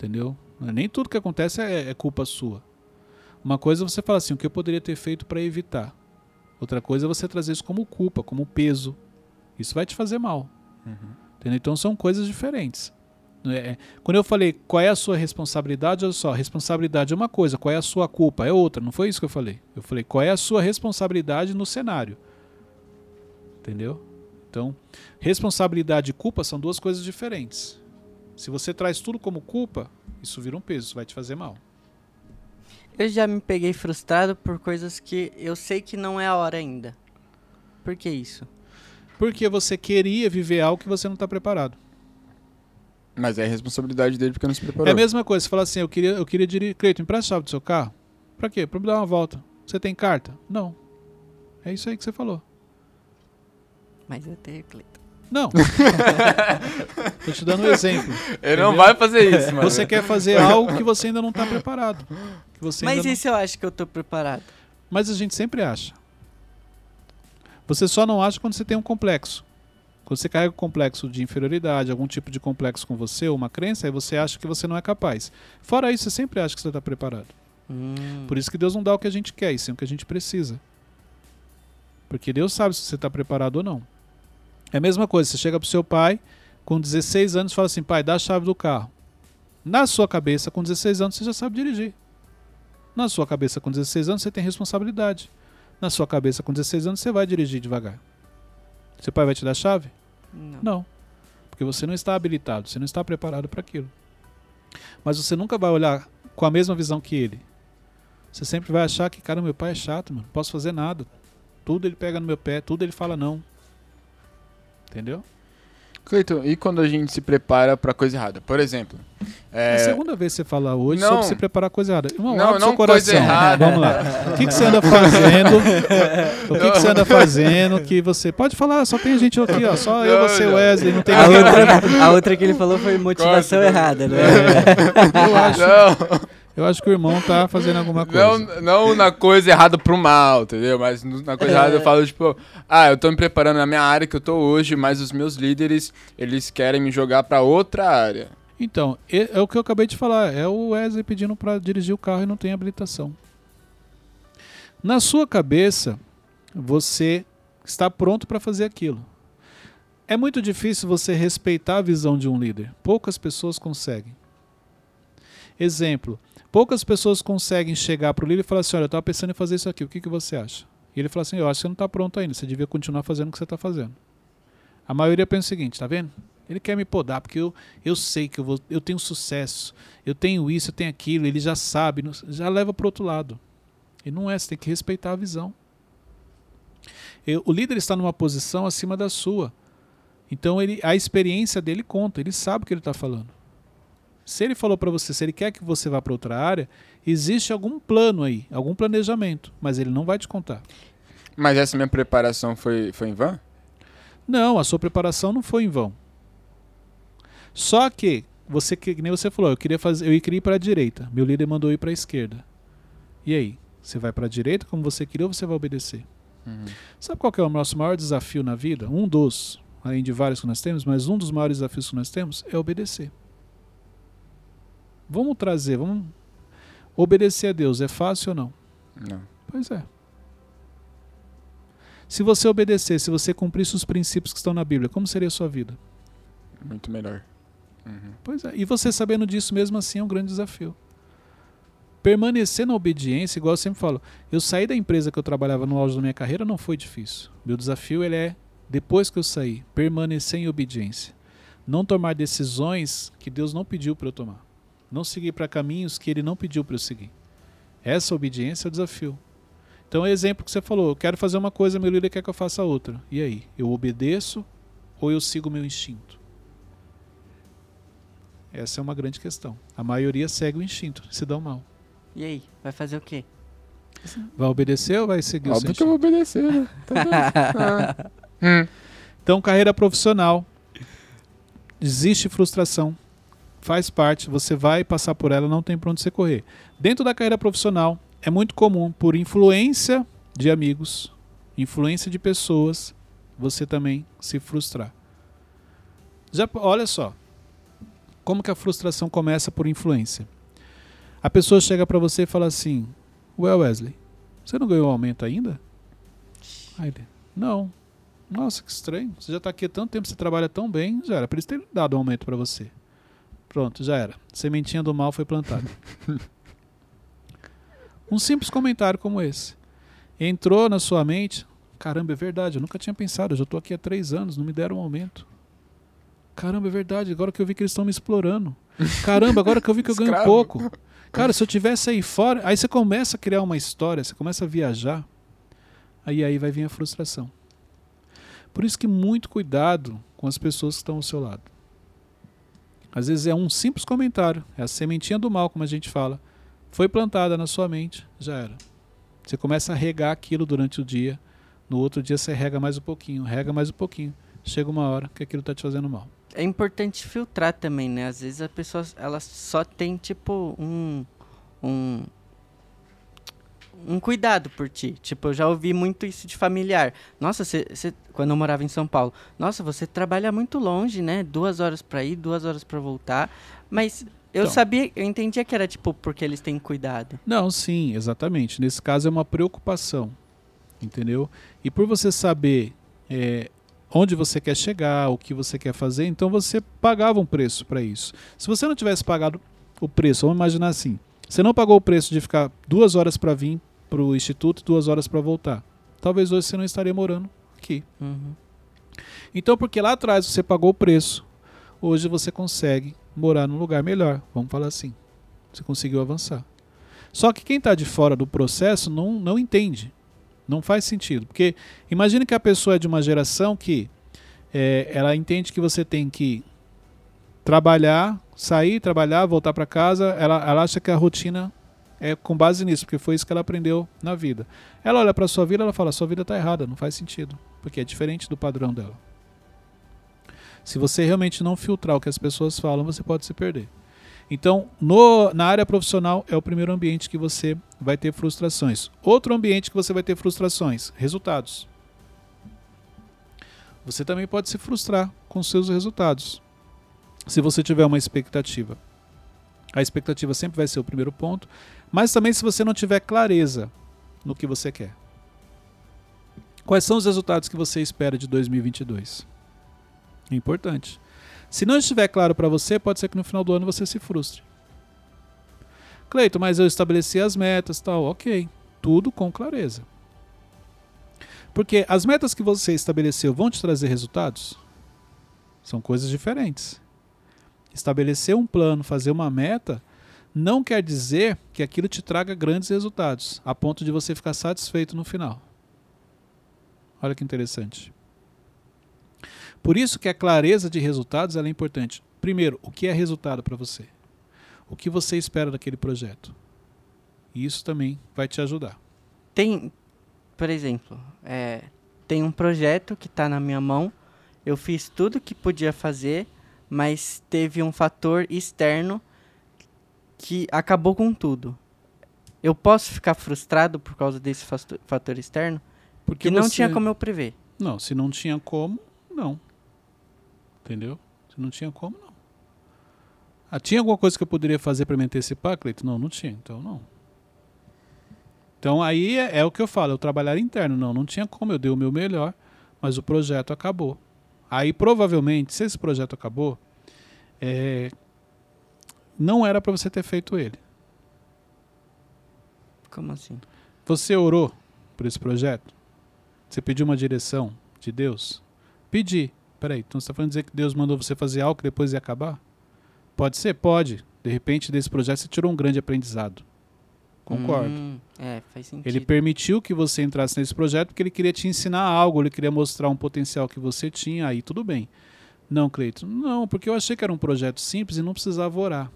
entendeu? Nem tudo que acontece é, é culpa sua. Uma coisa é você fala assim, o que eu poderia ter feito para evitar. Outra coisa é você trazer isso como culpa, como peso. Isso vai te fazer mal. Uhum. Entendeu? Então são coisas diferentes. É, quando eu falei qual é a sua responsabilidade, olha só, responsabilidade é uma coisa, qual é a sua culpa é outra. Não foi isso que eu falei. Eu falei qual é a sua responsabilidade no cenário. Entendeu? Então, responsabilidade e culpa são duas coisas diferentes. Se você traz tudo como culpa, isso vira um peso, isso vai te fazer mal. Eu já me peguei frustrado por coisas que eu sei que não é a hora ainda. Por que isso? Porque você queria viver algo que você não está preparado. Mas é a responsabilidade dele porque não se preparou. É a mesma coisa, você fala assim, eu queria, eu queria dirigir. Cleiton, empresta a chave do seu carro. Pra quê? Pra me dar uma volta. Você tem carta? Não. É isso aí que você falou. Mas eu tenho, Cleiton. Não. Tô te dando um exemplo. Ele não Entendeu? vai fazer isso, mano. Você quer fazer algo que você ainda não está preparado. Que você Mas ainda não- e se eu acho que eu tô preparado? Mas a gente sempre acha. Você só não acha quando você tem um complexo. Quando você carrega um complexo de inferioridade, algum tipo de complexo com você, ou uma crença, aí você acha que você não é capaz. Fora isso, você sempre acha que você está preparado. Hum. Por isso que Deus não dá o que a gente quer, e sim o que a gente precisa. Porque Deus sabe se você está preparado ou não. É a mesma coisa, você chega pro seu pai com 16 anos e fala assim, pai, dá a chave do carro. Na sua cabeça, com 16 anos, você já sabe dirigir. Na sua cabeça, com 16 anos, você tem responsabilidade. Na sua cabeça, com 16 anos, você vai dirigir devagar. Seu pai vai te dar a chave? Não. Não. Porque você não está habilitado, você não está preparado para aquilo. Mas você nunca vai olhar com a mesma visão que ele. Você sempre vai achar que, cara, meu pai é chato, mano. Não posso fazer nada. Tudo ele pega no meu pé, tudo ele fala não. Entendeu? Cleiton, e quando a gente se prepara pra coisa errada? Por exemplo, É é, a segunda vez que você fala hoje Não. sobre se preparar coisa errada. Irmão, Não, não seu coração. coisa errada. Vamos lá. O que, que você anda fazendo? O que, que você anda fazendo que você... Pode falar, só tem gente aqui, ó. Só eu, você, não. Wesley. Não tem A outra, a outra que ele falou foi motivação Corta, errada, né? Eu acho, não, eu acho que o irmão tá fazendo alguma coisa. não, não na coisa errada pro mal, entendeu? Mas na coisa É. errada eu falo, tipo, ah, eu tô me preparando na minha área que eu tô hoje, mas os meus líderes, eles querem me jogar pra outra área. Então, é o que eu acabei de falar. É o Wesley pedindo para dirigir o carro e não tem habilitação. Na sua cabeça, você está pronto para fazer aquilo. É muito difícil você respeitar a visão de um líder. Poucas pessoas conseguem. Exemplo: poucas pessoas conseguem chegar para o líder e falar assim: Olha, eu estava pensando em fazer isso aqui, o que, que você acha? E ele fala assim: Eu acho que você não está pronto ainda, você devia continuar fazendo o que você está fazendo. A maioria pensa o seguinte: tá vendo? Ele quer me podar porque eu, eu sei que eu, vou, eu tenho sucesso, eu tenho isso, eu tenho aquilo, ele já sabe, já leva para outro lado. E não é, você tem que respeitar a visão. Eu- o líder está numa posição acima da sua. Então ele, a experiência dele conta, ele sabe o que ele está falando. Se ele falou para você, se ele quer que você vá para outra área, existe algum plano aí, algum planejamento, mas ele não vai te contar. Mas essa minha preparação foi, foi em vão? Não, a sua preparação não foi em vão. Só que você que nem você falou, eu queria fazer, eu queria ir para a direita. Meu líder mandou ir para a esquerda. E aí, você vai para a direita como você queria ou você vai obedecer? Uhum. Sabe qual é o nosso maior desafio na vida? Um dos, além de vários que nós temos, mas um dos maiores desafios que nós temos é obedecer. Vamos trazer, vamos obedecer a Deus. É fácil ou não? Não. Pois é. Se você obedecer, se você cumprisse os princípios que estão na Bíblia, como seria a sua vida? Muito melhor. Uhum. Pois é. E você sabendo disso mesmo assim é um grande desafio. Permanecer na obediência, igual eu sempre falo, eu saí da empresa que eu trabalhava no auge da minha carreira não foi difícil. Meu desafio ele é, depois que eu saí, permanecer em obediência. Não tomar decisões que Deus não pediu para eu tomar. Não seguir para caminhos que Ele não pediu para eu seguir. Essa obediência é o desafio. Então, é o exemplo que você falou: eu quero fazer uma coisa, meu líder quer que eu faça outra. E aí? Eu obedeço ou eu sigo o meu instinto? Essa é uma grande questão. A maioria segue o instinto, se dão mal. E aí, vai fazer o quê? Vai obedecer ou vai seguir o seu Óbvio que eu vou instinto? obedecer, né? Tá. Ah. Hum. Então, carreira profissional. Existe frustração. Faz parte, você vai passar por ela, não tem pra onde você correr. Dentro da carreira profissional, é muito comum, por influência de amigos, influência de pessoas, você também se frustrar. Já, olha só, como que a frustração começa por influência. A pessoa chega pra você e fala assim: Ué, Wesley, você não ganhou aumento ainda? Aí ele: Não. Nossa, que estranho. Você já está aqui há tanto tempo, você trabalha tão bem, já era para eles terem dado um aumento para você. Pronto, já era. Sementinha do mal foi plantada. um simples comentário como esse. Entrou na sua mente. Caramba, é verdade, eu nunca tinha pensado. Eu já estou aqui há três anos, não me deram um aumento. Caramba, é verdade, agora que eu vi que eles estão me explorando. Caramba, agora que eu vi que eu ganho pouco. Cara, se eu tivesse aí fora. Aí você começa a criar uma história, você começa a viajar. Aí aí vai vir a frustração. Por isso que muito cuidado com as pessoas que estão ao seu lado. Às vezes é um simples comentário, é a sementinha do mal, como a gente fala. Foi plantada na sua mente, já era. Você começa a regar aquilo durante o dia. No outro dia você rega mais um pouquinho, rega mais um pouquinho. Chega uma hora que aquilo está te fazendo mal. É importante filtrar também, né? Às vezes a pessoa só tem tipo um um um cuidado por ti. Tipo, eu já ouvi muito isso de familiar. Nossa, você, você- quando eu morava em São Paulo, nossa, você trabalha muito longe, né? Duas horas pra ir, duas horas pra voltar. Mas eu Então. sabia, eu entendia que era tipo porque eles têm cuidado. Não, sim, exatamente. Nesse caso é uma preocupação, entendeu? E por você saber é, onde você quer chegar, o que você quer fazer, então você pagava um preço para isso. Se você não tivesse pagado o preço, vamos imaginar assim, você não pagou o preço de ficar duas horas para vir para o instituto duas horas para voltar. Talvez hoje você não estaria morando aqui. Uhum. Então, porque lá atrás você pagou o preço, hoje você consegue morar num lugar melhor, vamos falar assim. Você conseguiu avançar. Só que quem está de fora do processo não, não entende. Não faz sentido. Porque imagine que a pessoa é de uma geração que é, ela entende que você tem que trabalhar, sair, trabalhar, voltar para casa. Ela, ela acha que a rotina é com base nisso, porque foi isso que ela aprendeu na vida. Ela olha para sua vida, ela fala: sua vida está errada, não faz sentido, porque é diferente do padrão dela. Se você realmente não filtrar o que as pessoas falam, você pode se perder. Então, no- na área profissional é o primeiro ambiente que você vai ter frustrações. Outro ambiente que você vai ter frustrações, resultados. Você também pode se frustrar com seus resultados. Se você tiver uma expectativa. A expectativa sempre vai ser o primeiro ponto, mas também se você não tiver clareza no que você quer. Quais são os resultados que você espera de 2022? É importante. Se não estiver claro para você, pode ser que no final do ano você se frustre. Cleito, mas eu estabeleci as metas, tal, ok. Tudo com clareza. Porque as metas que você estabeleceu vão te trazer resultados? São coisas diferentes. Estabelecer um plano, fazer uma meta, não quer dizer que aquilo te traga grandes resultados, a ponto de você ficar satisfeito no final. Olha que interessante. Por isso que a clareza de resultados é importante. Primeiro, o que é resultado para você? O que você espera daquele projeto? E isso também vai te ajudar. Tem, por exemplo, é, tem um projeto que está na minha mão. Eu fiz tudo que podia fazer, mas teve um fator externo que acabou com tudo. Eu posso ficar frustrado por causa desse fator externo? Porque Que não você- tinha como eu prever. Não, se não tinha como, não. Entendeu? Se não tinha como, não. Ah, tinha alguma coisa que eu poderia fazer para me antecipar, Cleiton? Não, não tinha. Então, não. Então, aí é, é o que eu falo, é o trabalhar interno. Não, não tinha como, eu dei o meu melhor, mas o projeto acabou. Aí, provavelmente, se esse projeto acabou, é, não era para você ter feito ele. Como assim? Você orou por esse projeto? Você pediu uma direção de Deus? Pedi. Peraí, então você está falando dizer que Deus mandou você fazer algo que depois ia acabar? Pode ser? Pode. De repente, desse projeto você tirou um grande aprendizado. Concordo. Hum, é, faz sentido. Ele permitiu que você entrasse nesse projeto porque ele queria te ensinar algo, ele queria mostrar um potencial que você tinha, aí tudo bem. Não, Cleiton, não, porque eu achei que era um projeto simples e não precisava orar.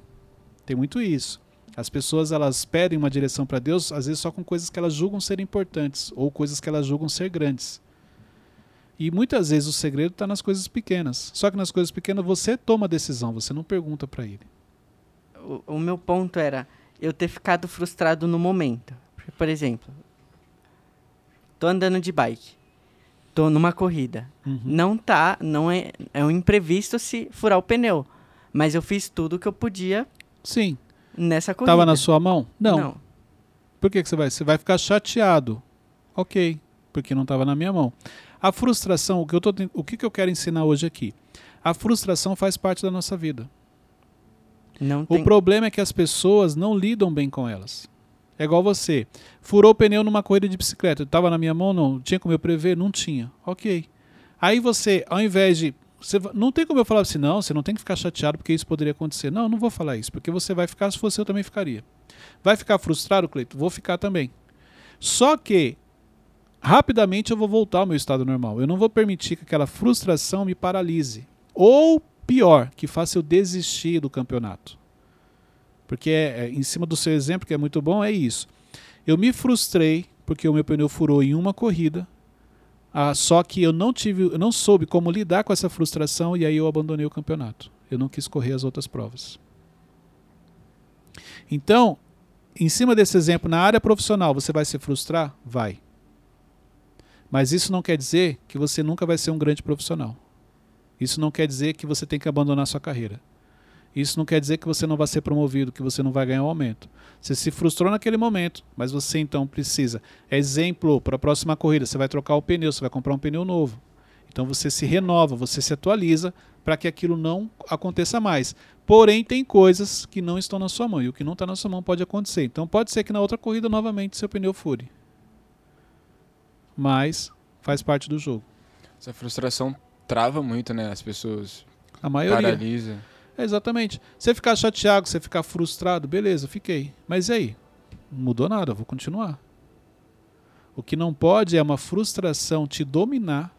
Tem muito isso. As pessoas elas pedem uma direção para Deus, às vezes só com coisas que elas julgam ser importantes ou coisas que elas julgam ser grandes. E muitas vezes o segredo está nas coisas pequenas. Só que nas coisas pequenas você toma a decisão, você não pergunta para ele. o, o meu ponto era eu ter ficado frustrado no momento. Porque, Por exemplo, tô andando de bike, tô numa corrida. Uhum. Não tá, não é, é um imprevisto se furar o pneu. Mas eu fiz tudo que eu podia Sim. nessa corrida. Estava na sua mão? Não. Não. Por que, que você vai? Você vai ficar chateado. Ok, porque não estava na minha mão. A frustração, o que, eu tô, o que, que eu quero ensinar hoje aqui? A frustração faz parte da nossa vida. Não O tem... problema é que as pessoas não lidam bem com elas. É igual você. Furou o pneu numa corrida de bicicleta. Estava na minha mão? Não. Tinha como eu prever? Não tinha. Ok. Aí você, ao invés de. Você, não tem como eu falar assim, não, você não tem que ficar chateado porque isso poderia acontecer. Não, não vou falar isso, porque você vai ficar, se fosse eu também ficaria. Vai ficar frustrado, Cleito? Vou ficar também. Só que, rapidamente eu vou voltar ao meu estado normal. Eu não vou permitir que aquela frustração me paralise. Ou, pior, que faça eu desistir do campeonato. Porque é, é, em cima do seu exemplo, que é muito bom, é isso. Eu me frustrei porque o meu pneu furou em uma corrida. Ah, só que eu não tive, eu não soube como lidar com essa frustração e aí eu abandonei o campeonato. Eu não quis correr as outras provas. Então, em cima desse exemplo, na área profissional, você vai se frustrar? Vai. Mas isso não quer dizer que você nunca vai ser um grande profissional. Isso não quer dizer que você tem que abandonar sua carreira. Isso não quer dizer que você não vai ser promovido, que você não vai ganhar um aumento. Você se frustrou naquele momento, mas você então precisa. Exemplo, para a próxima corrida, você vai trocar o pneu, você vai comprar um pneu novo. Então você se renova, você se atualiza para que aquilo não aconteça mais. Porém, tem coisas que não estão na sua mão e o que não está na sua mão pode acontecer. Então pode ser que na outra corrida novamente seu pneu fure. Mas faz parte do jogo. Essa frustração trava muito, né? As pessoas A maioria. paralisa. É, exatamente. Você ficar chateado, você ficar frustrado, beleza, fiquei. Mas e aí? Não mudou nada, vou continuar. O que não pode é uma frustração te dominar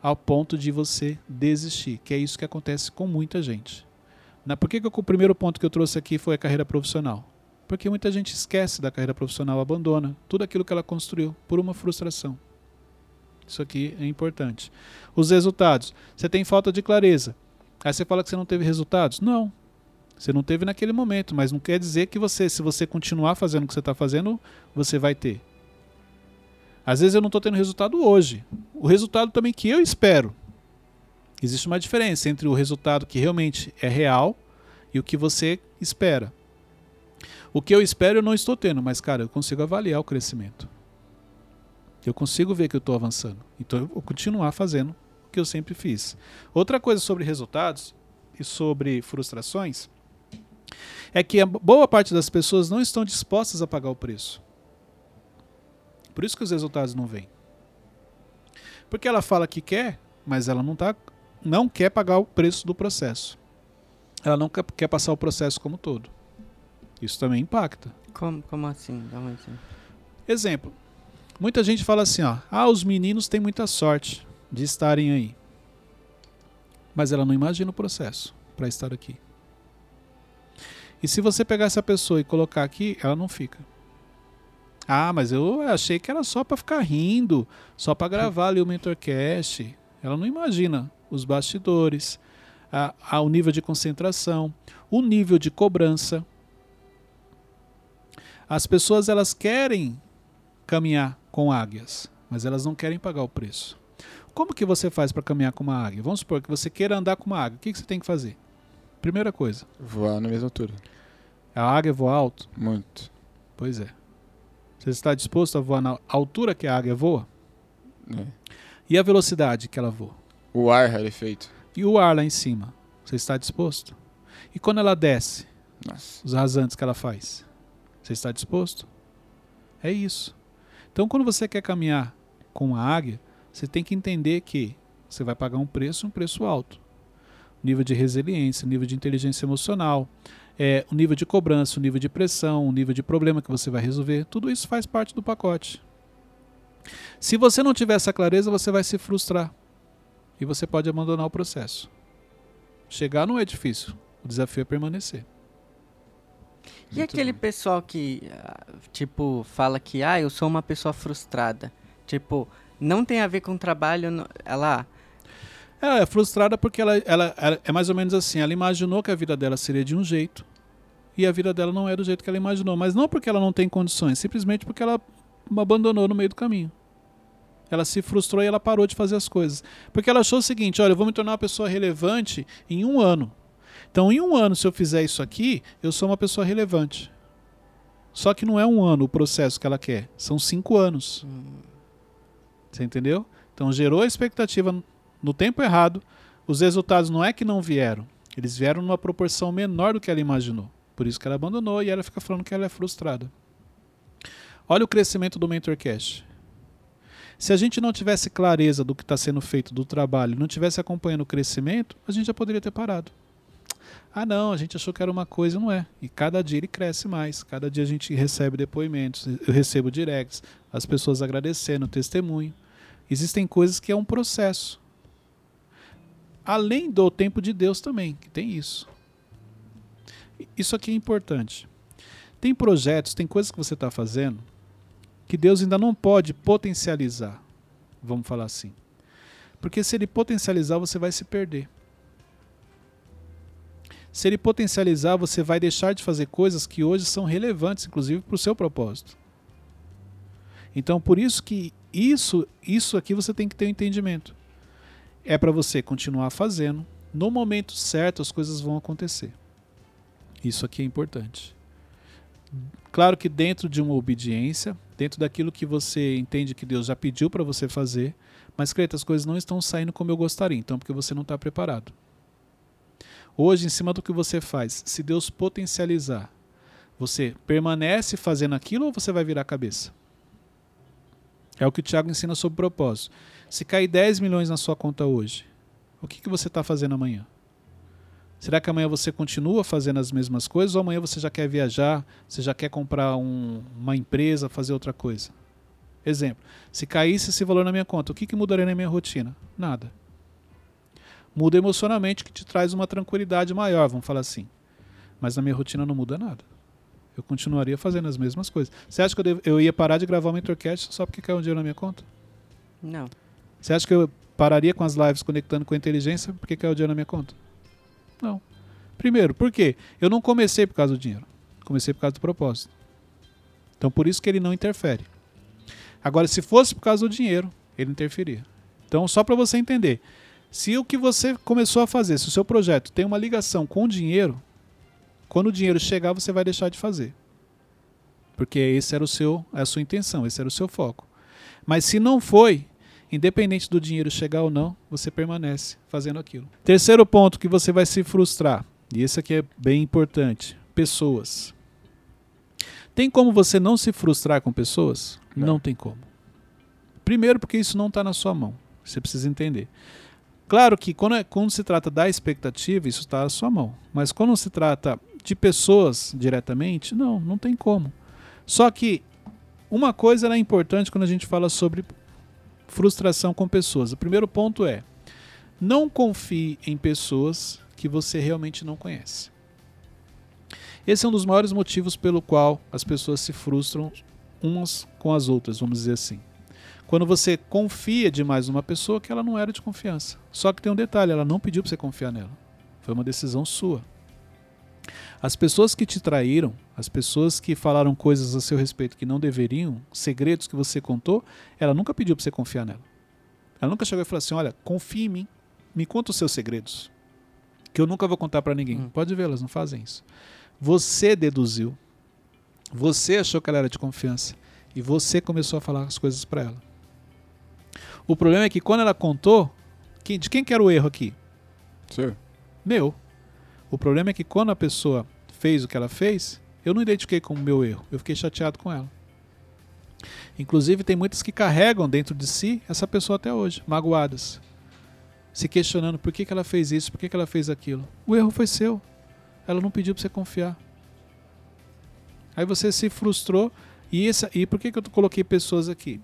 ao ponto de você desistir, que é isso que acontece com muita gente. Por que, que o primeiro ponto que eu trouxe aqui foi a carreira profissional? Porque muita gente esquece da carreira profissional, abandona tudo aquilo que ela construiu por uma frustração. Isso aqui é importante. Os resultados. Você tem falta de clareza. Aí você fala que você não teve resultados? Não. Você não teve naquele momento, mas não quer dizer que você, se você continuar fazendo o que você está fazendo, você vai ter. Às vezes eu não estou tendo resultado hoje. O resultado também que eu espero. Existe uma diferença entre o resultado que realmente é real e o que você espera. O que eu espero eu não estou tendo, mas cara, eu consigo avaliar o crescimento. Eu consigo ver que eu estou avançando. Então eu vou continuar fazendo que eu sempre fiz. Outra coisa sobre resultados e sobre frustrações é que a boa parte das pessoas não estão dispostas a pagar o preço. Por isso que os resultados não vêm. Porque ela fala que quer, mas ela não, tá, não quer pagar o preço do processo. Ela não quer, quer passar o processo como todo. Isso também impacta. Como, como assim? Dá um exemplo. Exemplo. Muita gente fala assim, ó, ah, os meninos têm muita sorte de estarem aí. Mas ela não imagina o processo para estar aqui. E se você pegar essa pessoa e colocar aqui, ela não fica. Ah, mas eu achei que era só para ficar rindo, só para gravar ali o Mentorcast. Ela não imagina os bastidores, a, a, o nível de concentração, o nível de cobrança. As pessoas elas querem caminhar com águias, mas elas não querem pagar o preço. Como que você faz para caminhar com uma águia? Vamos supor que você queira andar com uma águia. O que, que você tem que fazer? Primeira coisa. Voar na mesma altura. A águia voa alto? Muito. Pois é. Você está disposto a voar na altura que a águia voa? É. E a velocidade que ela voa? O ar rarefeito. E o ar lá em cima? Você está disposto? E quando ela desce, Nossa. os rasantes que ela faz? Você está disposto? É isso. Então, quando você quer caminhar com a águia, você tem que entender que você vai pagar um preço, um preço alto. Nível de resiliência, nível de inteligência emocional, é, o nível de cobrança, o nível de pressão, o nível de problema que você vai resolver, tudo isso faz parte do pacote. Se você não tiver essa clareza, você vai se frustrar e você pode abandonar o processo. Chegar não é difícil, o desafio é permanecer. E Muito aquele bom. pessoal que, ah, tipo, fala que, ah, eu sou uma pessoa frustrada. Tipo, não tem a ver com trabalho, não- ela... Ela é frustrada porque ela, ela, ela- é mais ou menos assim. Ela imaginou que a vida dela seria de um jeito e a vida dela não é do jeito que ela imaginou. Mas não porque ela não tem condições, simplesmente porque ela abandonou no meio do caminho. Ela se frustrou e ela parou de fazer as coisas. Porque ela achou o seguinte: olha, eu vou me tornar uma pessoa relevante em um ano. Então, em um ano, se eu fizer isso aqui, eu sou uma pessoa relevante. Só que não é um ano o processo que ela quer, são cinco anos. Você entendeu? Então gerou a expectativa no tempo errado, os resultados não é que não vieram, Eles vieram numa proporção menor do que ela imaginou. Por isso que ela abandonou e ela fica falando que ela é frustrada. Olha o crescimento do MentorCast. Se a gente não tivesse clareza do que está sendo feito do trabalho, não tivesse acompanhando o crescimento, a gente já poderia ter parado. Ah, não, a gente achou que era uma coisa, não é. E cada dia ele cresce mais. Cada dia a gente recebe depoimentos, eu recebo directs, as pessoas agradecendo, testemunho. Existem coisas que é um processo. Além do tempo de Deus também, que tem isso. Isso aqui é importante. Tem projetos, tem coisas que você está fazendo que Deus ainda não pode potencializar. Vamos falar assim. Porque se ele potencializar, você vai se perder. Se ele potencializar, você vai deixar de fazer coisas que hoje são relevantes, inclusive para o seu propósito. Então, por isso que isso, isso aqui você tem que ter um entendimento. É para você continuar fazendo. No momento certo, as coisas vão acontecer. Isso aqui é importante. Claro que dentro de uma obediência, dentro daquilo que você entende que Deus já pediu para você fazer, mas, Creta, as coisas não estão saindo como eu gostaria, então, porque você não está preparado. Hoje, em cima do que você faz, se Deus potencializar, você permanece fazendo aquilo ou você vai virar a cabeça? É o que o Tiago ensina sobre propósito. Se cair 10 milhões na sua conta hoje, o que, que você está fazendo amanhã? Será que amanhã você continua fazendo as mesmas coisas ou amanhã você já quer viajar, você já quer comprar um, uma empresa, fazer outra coisa? Exemplo, se caísse esse valor na minha conta, o que, que mudaria na minha rotina? Nada muda emocionalmente, que te traz uma tranquilidade maior, vamos falar assim. Mas na minha rotina não muda nada. Eu continuaria fazendo as mesmas coisas. Você acha que eu, devo, eu ia parar de gravar o Mentorcast só porque caiu um dinheiro na minha conta? Não. Você acha que eu pararia com as lives conectando com a inteligência porque caiu o dinheiro na minha conta? Não. Primeiro, por quê? Eu não comecei por causa do dinheiro. Comecei por causa do propósito. Então por isso que ele não interfere. Agora, se fosse por causa do dinheiro, ele interferia. Então, só para você entender, se o que você começou a fazer, se o seu projeto tem uma ligação com o dinheiro, quando o dinheiro chegar, você vai deixar de fazer. Porque esse era o seu, a sua intenção, esse era o seu foco. Mas se não foi, independente do dinheiro chegar ou não, você permanece fazendo aquilo. Terceiro ponto que você vai se frustrar, e esse aqui é bem importante: pessoas. Tem como você não se frustrar com pessoas? Não, não tem como. Primeiro, porque isso não está na sua mão. Você precisa entender. Claro que quando, é, quando se trata da expectativa, isso está à sua mão. Mas quando se trata de pessoas diretamente, não, não tem como. Só que uma coisa é importante quando a gente fala sobre frustração com pessoas. O primeiro ponto é: não confie em pessoas que você realmente não conhece. Esse é um dos maiores motivos pelo qual as pessoas se frustram umas com as outras, vamos dizer assim quando você confia demais numa pessoa que ela não era de confiança. Só que tem um detalhe, ela não pediu para você confiar nela. Foi uma decisão sua. As pessoas que te traíram, as pessoas que falaram coisas a seu respeito que não deveriam, segredos que você contou, ela nunca pediu para você confiar nela. Ela nunca chegou e falou assim: "Olha, confie em mim, me conta os seus segredos, que eu nunca vou contar para ninguém". Hum. Pode ver, elas não fazem isso. Você deduziu. Você achou que ela era de confiança e você começou a falar as coisas para ela. O problema é que quando ela contou, quem, de quem que era o erro aqui? Sim. Meu. O problema é que quando a pessoa fez o que ela fez, eu não identifiquei como meu erro. Eu fiquei chateado com ela. Inclusive, tem muitas que carregam dentro de si essa pessoa até hoje, magoadas. Se questionando por que, que ela fez isso, por que, que ela fez aquilo. O erro foi seu. Ela não pediu para você confiar. Aí você se frustrou. E, essa, e por que, que eu coloquei pessoas aqui?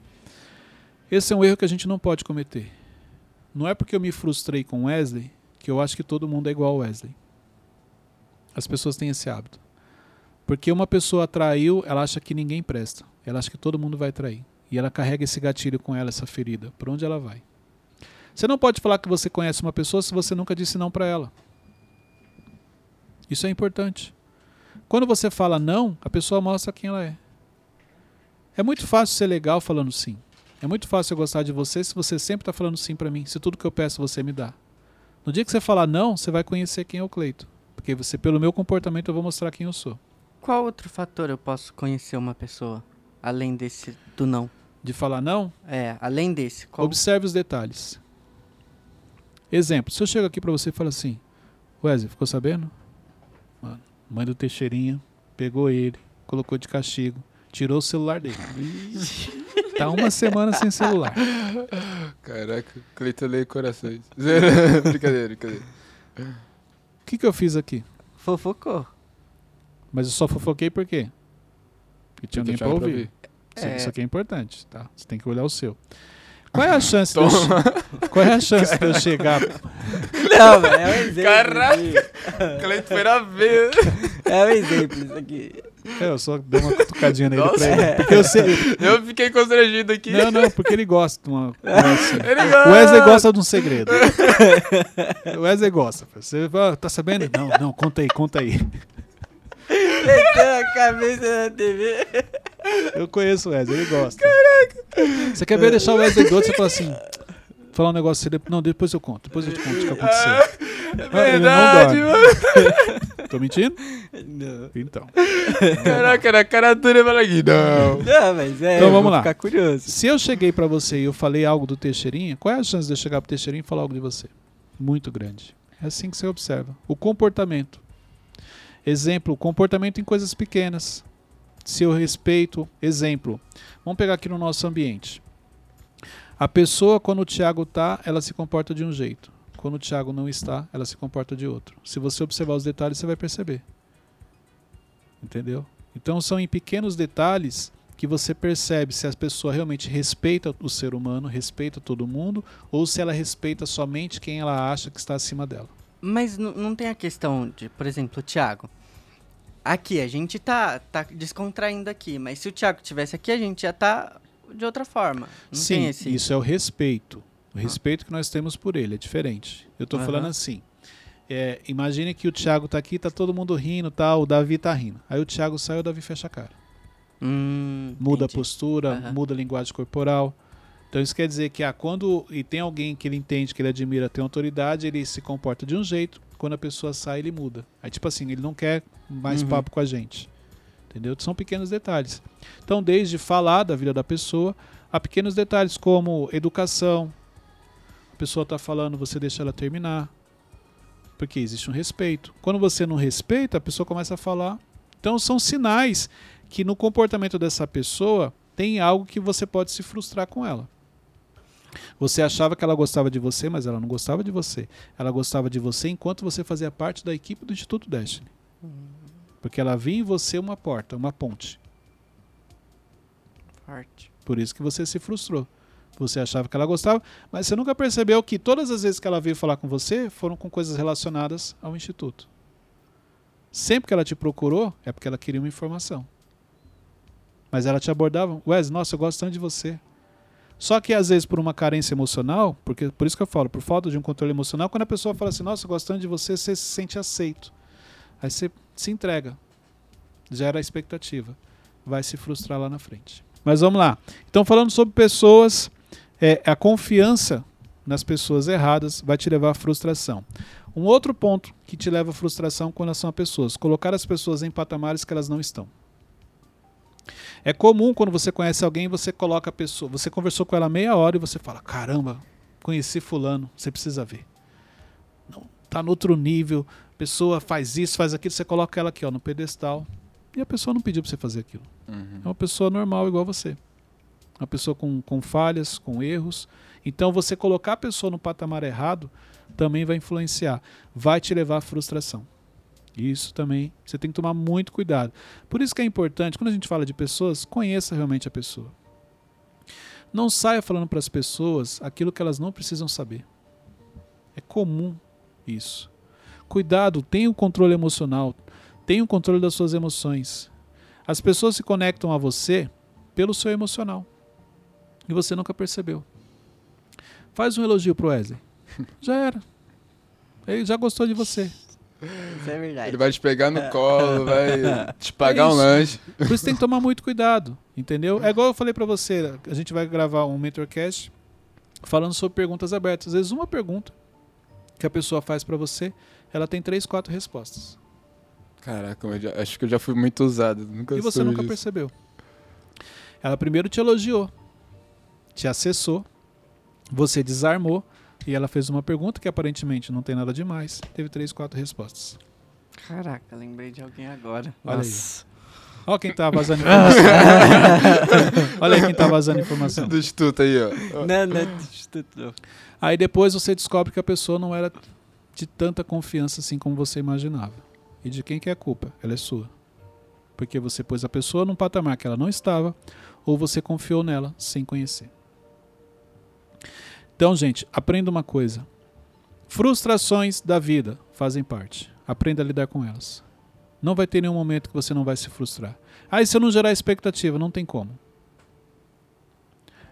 Esse é um erro que a gente não pode cometer. Não é porque eu me frustrei com Wesley que eu acho que todo mundo é igual Wesley. As pessoas têm esse hábito. Porque uma pessoa traiu, ela acha que ninguém presta. Ela acha que todo mundo vai trair. E ela carrega esse gatilho com ela, essa ferida. Por onde ela vai? Você não pode falar que você conhece uma pessoa se você nunca disse não para ela. Isso é importante. Quando você fala não, a pessoa mostra quem ela é. É muito fácil ser legal falando sim. É muito fácil eu gostar de você se você sempre está falando sim para mim, se tudo que eu peço você me dá. No dia que você falar não, você vai conhecer quem é o Cleito. Porque você, pelo meu comportamento, eu vou mostrar quem eu sou. Qual outro fator eu posso conhecer uma pessoa, além desse do não? De falar não? É, além desse. Qual... Observe os detalhes. Exemplo, se eu chego aqui para você e falo assim, Wesley, ficou sabendo? Mano, mãe do Teixeirinha pegou ele, colocou de castigo, tirou o celular dele. tá uma semana sem celular. Caraca, Cleiton lê corações. brincadeira, brincadeira. O que, que eu fiz aqui? Fofocou. Mas eu só fofoquei por quê? Porque tinha alguém pra ouvir. Isso, É. isso aqui é importante, tá? Você tem que olhar o seu. Qual é a chance de eu, Qual é a chance de eu chegar Não, velho, é um exemplo. Caraca. Cleiton foi na veia. É um exemplo isso aqui. É, eu só dei uma cutucadinha nele Nossa. pra ele. Porque eu sei. Eu fiquei constrangido aqui. Não, não, porque ele gosta de uma assim. Ele gosta. O Wesley gosta de um segredo. O Wesley gosta. Você fala, tá sabendo? Não, não, conta aí, conta aí. Meteu a cabeça na TV. Eu conheço o Wesley, ele gosta. Caraca! Você quer ver deixar o Wesley doido? Você fala assim. Falar um negócio assim, não, depois eu conto, depois eu te conto o que aconteceu. É verdade, mano. Tô mentindo? Não. Então. Caraca, na cara dura eu falei, não. Não, mas é. Então vamos lá. ficar curioso. Se eu cheguei pra você e eu falei algo do Teixeirinha, qual é a chance de eu chegar pro Teixeirinha e falar algo de você? Muito grande. É assim que você observa. O comportamento. Exemplo, comportamento em coisas pequenas. Se eu respeito, exemplo. Vamos pegar aqui no nosso ambiente. A pessoa, quando o Thiago tá, ela se comporta de um jeito. Quando o Thiago não está, ela se comporta de outro. Se você observar os detalhes, você vai perceber. Entendeu? Então são em pequenos detalhes que você percebe se a pessoa realmente respeita o ser humano, respeita todo mundo, ou se ela respeita somente quem ela acha que está acima dela. Mas não tem a questão de, por exemplo, o Thiago. Aqui, a gente tá, tá descontraindo aqui, mas se o Thiago tivesse aqui, a gente já tá de outra forma. Não Sim, esse. isso é o respeito. O respeito que nós temos por ele é diferente. Eu estou Aham. falando assim. É, imagine que o Thiago tá aqui, tá todo mundo rindo, tá, o Davi tá rindo. Aí o Thiago sai, o Davi fecha a cara. Hum, Muda a entendi. postura, Aham. muda a linguagem corporal. Então isso quer dizer que ah, quando e tem alguém que ele entende que ele admira, tem autoridade, ele se comporta de um jeito. Quando a pessoa sai, ele muda. Aí tipo assim, ele não quer mais Uhum. papo com a gente. Entendeu? São pequenos detalhes. Então, desde falar da vida da pessoa, a pequenos detalhes como educação. A pessoa está falando, você deixa ela terminar. Porque existe um respeito. Quando você não respeita, a pessoa começa a falar. Então, são sinais que no comportamento dessa pessoa tem algo que você pode se frustrar com ela. Você achava que ela gostava de você, mas ela não gostava de você. Ela gostava de você enquanto você fazia parte da equipe do Instituto Destiny. Porque ela via em você uma porta, uma ponte. Forte. Por isso que você se frustrou. Você achava que ela gostava, mas você nunca percebeu que todas as vezes que ela veio falar com você foram com coisas relacionadas ao Instituto. Sempre que ela te procurou, é porque ela queria uma informação. Mas ela te abordava, Wes, nossa, eu gosto tanto de você. Só que às vezes por uma carência emocional, porque por isso que eu falo, por falta de um controle emocional, quando a pessoa fala assim, nossa, eu gosto tanto de você, você se sente aceito. Aí você se entrega. Gera a expectativa. Vai se frustrar lá na frente. Mas vamos lá. Então, falando sobre pessoas, é, a confiança nas pessoas erradas vai te levar à frustração. Um outro ponto que te leva à frustração com relação a pessoas, colocar as pessoas em patamares que elas não estão. É comum quando você conhece alguém, você coloca a pessoa, você conversou com ela meia hora e você fala: "Caramba, conheci fulano, você precisa ver". Não, tá no outro nível, a pessoa faz isso, faz aquilo, você coloca ela aqui, ó, no pedestal. E a pessoa não pediu para você fazer aquilo. Uhum. É uma pessoa normal igual você. Uma pessoa com, com falhas, com erros. Então você colocar a pessoa no patamar errado também vai influenciar. Vai te levar à frustração. Isso também você tem que tomar muito cuidado. Por isso que é importante, quando a gente fala de pessoas, conheça realmente a pessoa. Não saia falando para as pessoas aquilo que elas não precisam saber. É comum isso. Cuidado, tenha o controle emocional, tenha o controle das suas emoções. As pessoas se conectam a você pelo seu emocional. E você nunca percebeu. Faz um elogio pro Wesley. Já era. Ele já gostou de você. Isso é verdade. Ele vai te pegar no colo, vai te pagar É um lanche. Por isso tem que tomar muito cuidado, entendeu? É igual eu falei pra você, a gente vai gravar um mentorcast falando sobre perguntas abertas. Às vezes uma pergunta que a pessoa faz pra você, ela tem três, quatro respostas. Caraca, eu já- acho que eu já fui muito usado. Nunca E você nunca disso. percebeu. Ela primeiro te elogiou, te acessou, você desarmou, E ela fez uma pergunta que aparentemente não tem nada demais. Teve três, quatro respostas. Caraca, lembrei de alguém agora. Olha aí. Nossa. Olha quem tá vazando informação. Olha aí quem tá vazando informação. Do instituto aí, ó. Não, não, é do Instituto, não. Aí depois você descobre que a pessoa não era de tanta confiança assim como você imaginava. E de quem que é a culpa? Ela é sua. Porque você pôs a pessoa num patamar que ela não estava, ou você confiou nela sem conhecer. Então, gente, aprenda uma coisa. Frustrações da vida fazem parte. Aprenda a lidar com elas. Não vai ter nenhum momento que você não vai se frustrar. Ah, e se eu não gerar expectativa? Não tem como.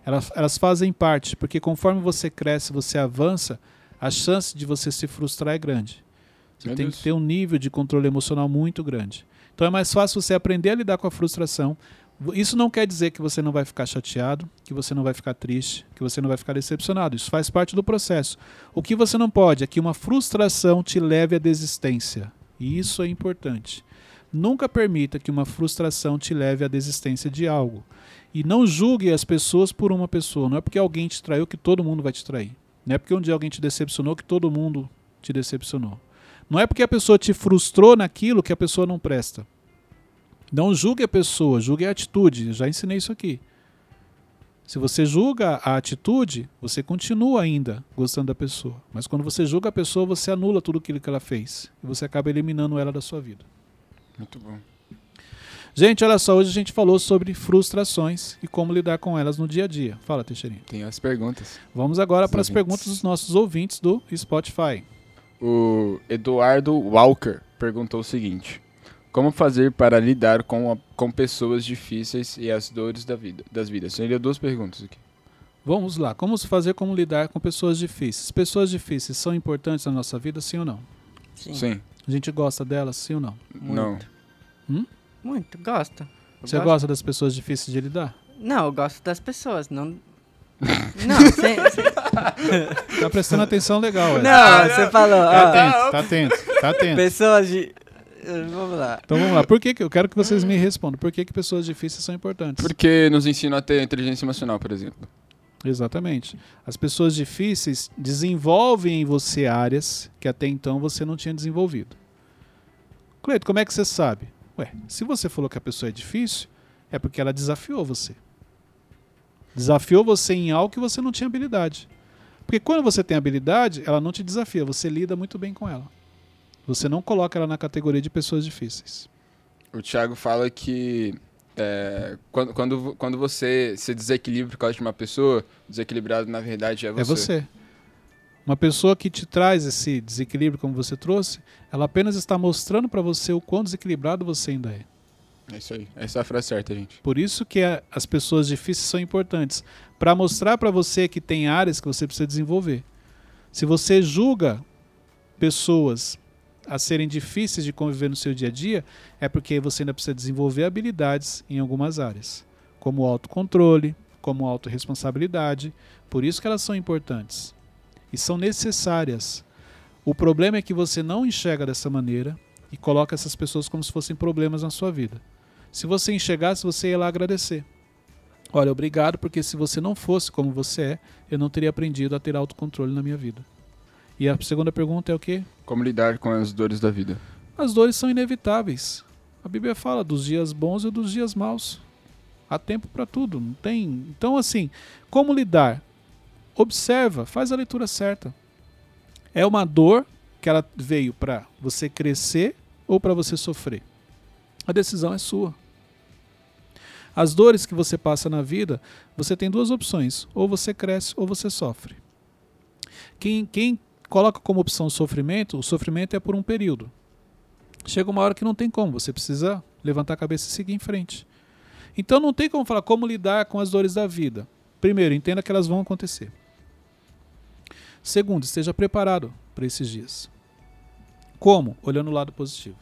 Elas, elas fazem parte, porque conforme você cresce, você avança, a chance de você se frustrar é grande. Você Meu tem Deus. que ter um nível de controle emocional muito grande. Então é mais fácil você aprender a lidar com a frustração. Isso não quer dizer que você não vai ficar chateado, que você não vai ficar triste, que você não vai ficar decepcionado. Isso faz parte do processo. O que você não pode é que uma frustração te leve à desistência. E isso é importante. Nunca permita que uma frustração te leve à desistência de algo. E não julgue as pessoas por uma pessoa. Não é porque alguém te traiu que todo mundo vai te trair. Não é porque um dia alguém te decepcionou que todo mundo te decepcionou. Não é porque a pessoa te frustrou naquilo que a pessoa não presta. Não julgue a pessoa, julgue a atitude. Eu já ensinei isso aqui. Se você julga a atitude, você continua ainda gostando da pessoa. Mas quando você julga a pessoa, você anula tudo aquilo que ela fez. E você acaba eliminando ela da sua vida. Muito bom. Gente, olha só, hoje a gente falou sobre frustrações e como lidar com elas no dia a dia. Fala, Teixeirinho. Tem as perguntas. Vamos agora Os para as perguntas dos nossos ouvintes do Spotify. O Eduardo Walker perguntou o seguinte: Como fazer para lidar com, a- com pessoas difíceis e as dores da vida, das vidas? Deu duas perguntas aqui. Vamos lá, como fazer como lidar com pessoas difíceis? Pessoas difíceis são importantes na nossa vida, sim ou não? Sim. Sim. A gente gosta delas, sim ou não? Não. Muito, gosto. Eu Você gosto. gosta das pessoas difíceis de lidar? Não, eu gosto das pessoas, não... não, sem, sem- Tá prestando atenção legal, Ed. não, você falou, Tá ó, atento, tá atento, tá atento. pessoas de... eh, Vamos lá. Então vamos lá. Por que que eu quero que vocês me respondam? Por que que pessoas difíceis são importantes? Porque nos ensina a ter inteligência emocional, por exemplo. Exatamente. As pessoas difíceis desenvolvem em você áreas que até então você não tinha desenvolvido. Cleito, como é que você sabe? Ué, se você falou que a pessoa é difícil, é porque ela desafiou você. Desafiou você em algo que você não tinha habilidade. Porque quando você tem habilidade, ela não te desafia, você lida muito bem com ela. Você não coloca ela na categoria de pessoas difíceis. O Thiago fala que é, quando, quando, quando você se desequilibra por causa de uma pessoa, desequilibrado na verdade é você. É você. Uma pessoa que te traz esse desequilíbrio, como você trouxe, ela apenas está mostrando para você o quão desequilibrado você ainda é. É isso aí. Essa é a frase certa, gente. Por isso que a- as pessoas difíceis são importantes, para mostrar para você que tem áreas que você precisa desenvolver. Se você julga pessoas a serem difíceis de conviver no seu dia a dia, é porque você ainda precisa desenvolver habilidades em algumas áreas, como autocontrole, como autorresponsabilidade. Por isso que elas são importantes e são necessárias. O problema é que você não enxerga dessa maneira e coloca essas pessoas como se fossem problemas na sua vida. Se você enxergasse, você ia lá agradecer. Olha, obrigado, porque se você não fosse como você é, eu não teria aprendido a ter autocontrole na minha vida. E a segunda pergunta é o quê? Como lidar com as dores da vida? As dores são inevitáveis. A Bíblia fala dos dias bons e dos dias maus. Há tempo para tudo, não tem. Então, assim, como lidar? Observa, faz a leitura certa. É uma dor que ela veio para você crescer ou para você sofrer? A decisão é sua. As dores que você passa na vida, você tem duas opções: ou você cresce ou você sofre. Quem, quem coloca como opção o sofrimento, o sofrimento é por um período. Chega uma hora que não tem como, você precisa levantar a cabeça e seguir em frente. Então não tem como falar como lidar com as dores da vida. Primeiro, entenda que elas vão acontecer. Segundo, esteja preparado para esses dias. Como? Olhando o lado positivo.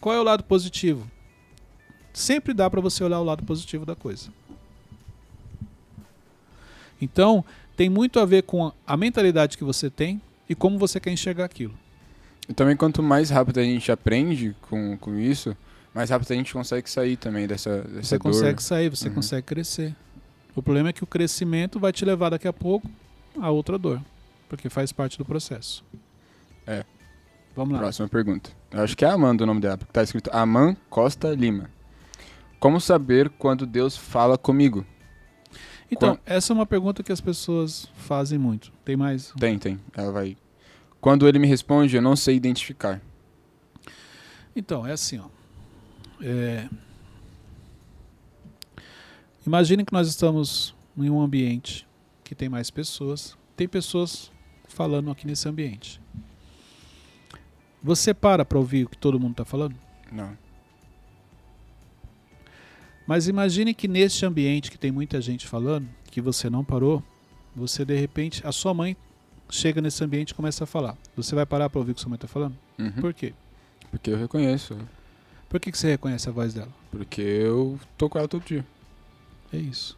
Qual é o lado positivo? Sempre dá para você olhar o lado positivo da coisa. Então, tem muito a ver com a mentalidade que você tem e como você quer enxergar aquilo. E também quanto mais rápido a gente aprende com, com isso, mais rápido a gente consegue sair também dessa, dessa Você dor. consegue sair, você Uhum. consegue crescer. O problema é que o crescimento vai te levar daqui a pouco a outra dor, porque faz parte do processo. É. Vamos lá. Próxima pergunta. Eu acho que é Amanda o nome dela, porque tá escrito Aman Costa Lima. Como saber quando Deus fala comigo? Então, Qual- essa é uma pergunta que as pessoas fazem muito. Tem mais? Tem, tem. Ela vai. Quando ele me responde, eu não sei identificar. Então, é assim, ó. É... Imagine que nós estamos em um ambiente que tem mais pessoas. Tem pessoas falando aqui nesse ambiente. Você para para ouvir o que todo mundo está falando? Não. Mas imagine que neste ambiente que tem muita gente falando, que você não parou, você de repente, a sua mãe chega nesse ambiente e começa a falar. Você vai parar para ouvir o que sua mãe está falando? Uhum. Por quê? Porque eu reconheço. Por que, que você reconhece a voz dela? Porque eu tô com ela todo dia. É isso.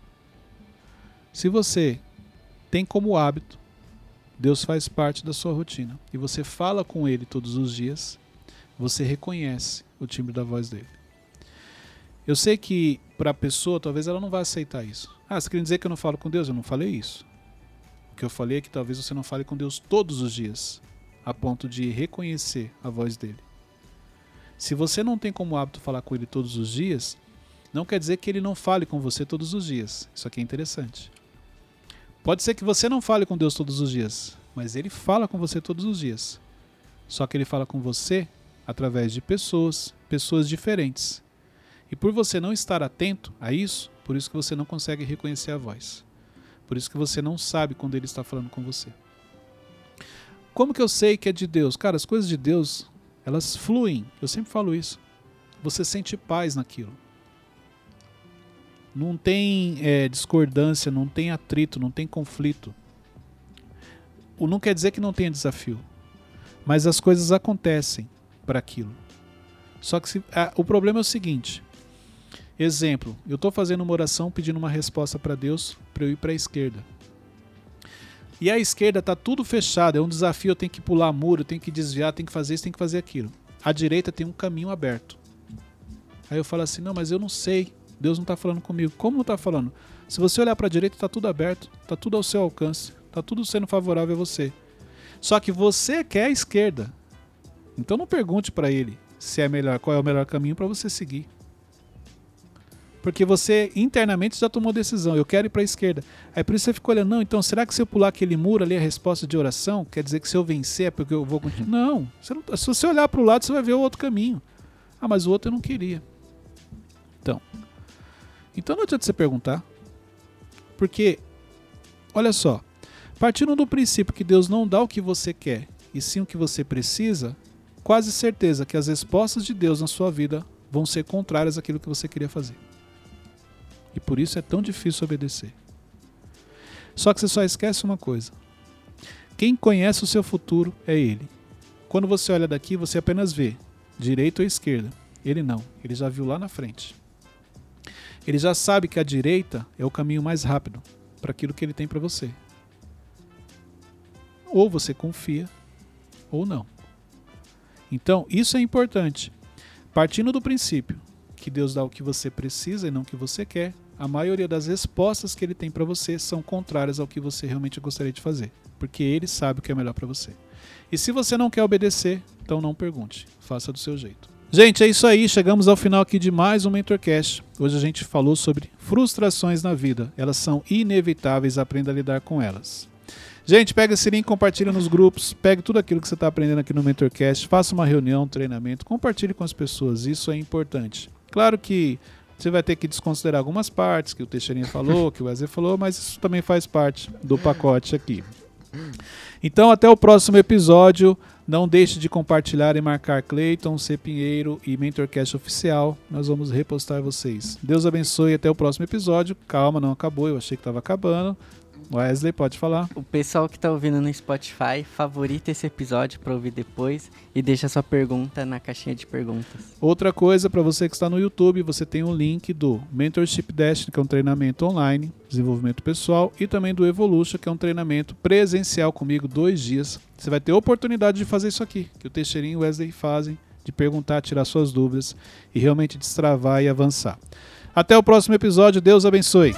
Se você tem como hábito, Deus faz parte da sua rotina e você fala com Ele todos os dias, você reconhece o timbre da voz dele. Eu sei que para a pessoa, talvez ela não vá aceitar isso. Ah, você quer dizer que eu não falo com Deus? Eu não falei isso. O que eu falei é que talvez você não fale com Deus todos os dias, a ponto de reconhecer a voz dele. Se você não tem como hábito falar com ele todos os dias, não quer dizer que ele não fale com você todos os dias. Isso aqui é interessante. Pode ser que você não fale com Deus todos os dias, mas ele fala com você todos os dias. Só que ele fala com você através de pessoas, pessoas diferentes. E por você não estar atento a isso, por isso que você não consegue reconhecer a voz. Por isso que você não sabe quando ele está falando com você. Como que eu sei que é de Deus? Cara, as coisas de Deus, elas fluem. Eu sempre falo isso. Você sente paz naquilo não tem é, discordância, não tem atrito, não tem conflito. O não quer dizer que não tenha desafio, mas as coisas acontecem para aquilo. Só que se, a, o problema é o seguinte: exemplo, eu estou fazendo uma oração pedindo uma resposta para Deus para eu ir para a esquerda. E a esquerda tá tudo fechado, é um desafio, eu tenho que pular muro, eu tenho que desviar, tenho que fazer isso, tenho que fazer aquilo. A direita tem um caminho aberto. Aí eu falo assim: não, mas eu não sei. Deus não está falando comigo. Como não está falando? Se você olhar para a direita, está tudo aberto, está tudo ao seu alcance, está tudo sendo favorável a você. Só que você quer a esquerda. Então não pergunte para ele se é melhor, qual é o melhor caminho para você seguir. Porque você internamente já tomou decisão, eu quero ir para a esquerda. Aí por isso você fica olhando, não, então será que se eu pular aquele muro ali, a resposta de oração, quer dizer que se eu vencer é porque eu vou continuar? Não, não se você olhar para o lado, você vai ver o outro caminho. Ah, mas o outro eu não queria. Então, então não adianta você perguntar. Porque, olha só, partindo do princípio que Deus não dá o que você quer, e sim o que você precisa, quase certeza que as respostas de Deus na sua vida vão ser contrárias àquilo que você queria fazer. E por isso é tão difícil obedecer. Só que você só esquece uma coisa. Quem conhece o seu futuro é Ele. Quando você olha daqui, você apenas vê direita ou esquerda. Ele não, ele já viu lá na frente. Ele já sabe que a direita é o caminho mais rápido para aquilo que ele tem para você. Ou você confia, ou não. Então, isso é importante. Partindo do princípio que Deus dá o que você precisa e não o que você quer, a maioria das respostas que ele tem para você são contrárias ao que você realmente gostaria de fazer, porque ele sabe o que é melhor para você. E se você não quer obedecer, então não pergunte, faça do seu jeito. Gente, é isso aí. Chegamos ao final aqui de mais um Mentorcast. Hoje a gente falou sobre frustrações na vida. Elas são inevitáveis, aprenda a lidar com elas. Gente, pega esse link, compartilha nos grupos, pegue tudo aquilo que você está aprendendo aqui no Mentorcast, faça uma reunião, um treinamento, compartilhe com as pessoas. Isso é importante. Claro que você vai ter que desconsiderar algumas partes que o Teixeirinha falou, que o Wesley falou, mas isso também faz parte do pacote aqui. Então, até o próximo episódio. Não deixe de compartilhar e marcar Cleiton, C. Pinheiro e Mentorcast Oficial. Nós vamos repostar vocês. Deus abençoe até o próximo episódio. Calma, não acabou. Eu achei que estava acabando. Wesley, pode falar. O pessoal que tá ouvindo no Spotify, favorita esse episódio para ouvir depois e deixa sua pergunta na caixinha de perguntas. Outra coisa, para você que está no YouTube, você tem o link do Mentorship Dash, que é um treinamento online, desenvolvimento pessoal, e também do Evolution, que é um treinamento presencial comigo, dois dias. Você vai ter oportunidade de fazer isso aqui, que o Teixeirinho e o Wesley fazem, de perguntar, tirar suas dúvidas e realmente destravar e avançar. Até o próximo episódio, Deus abençoe!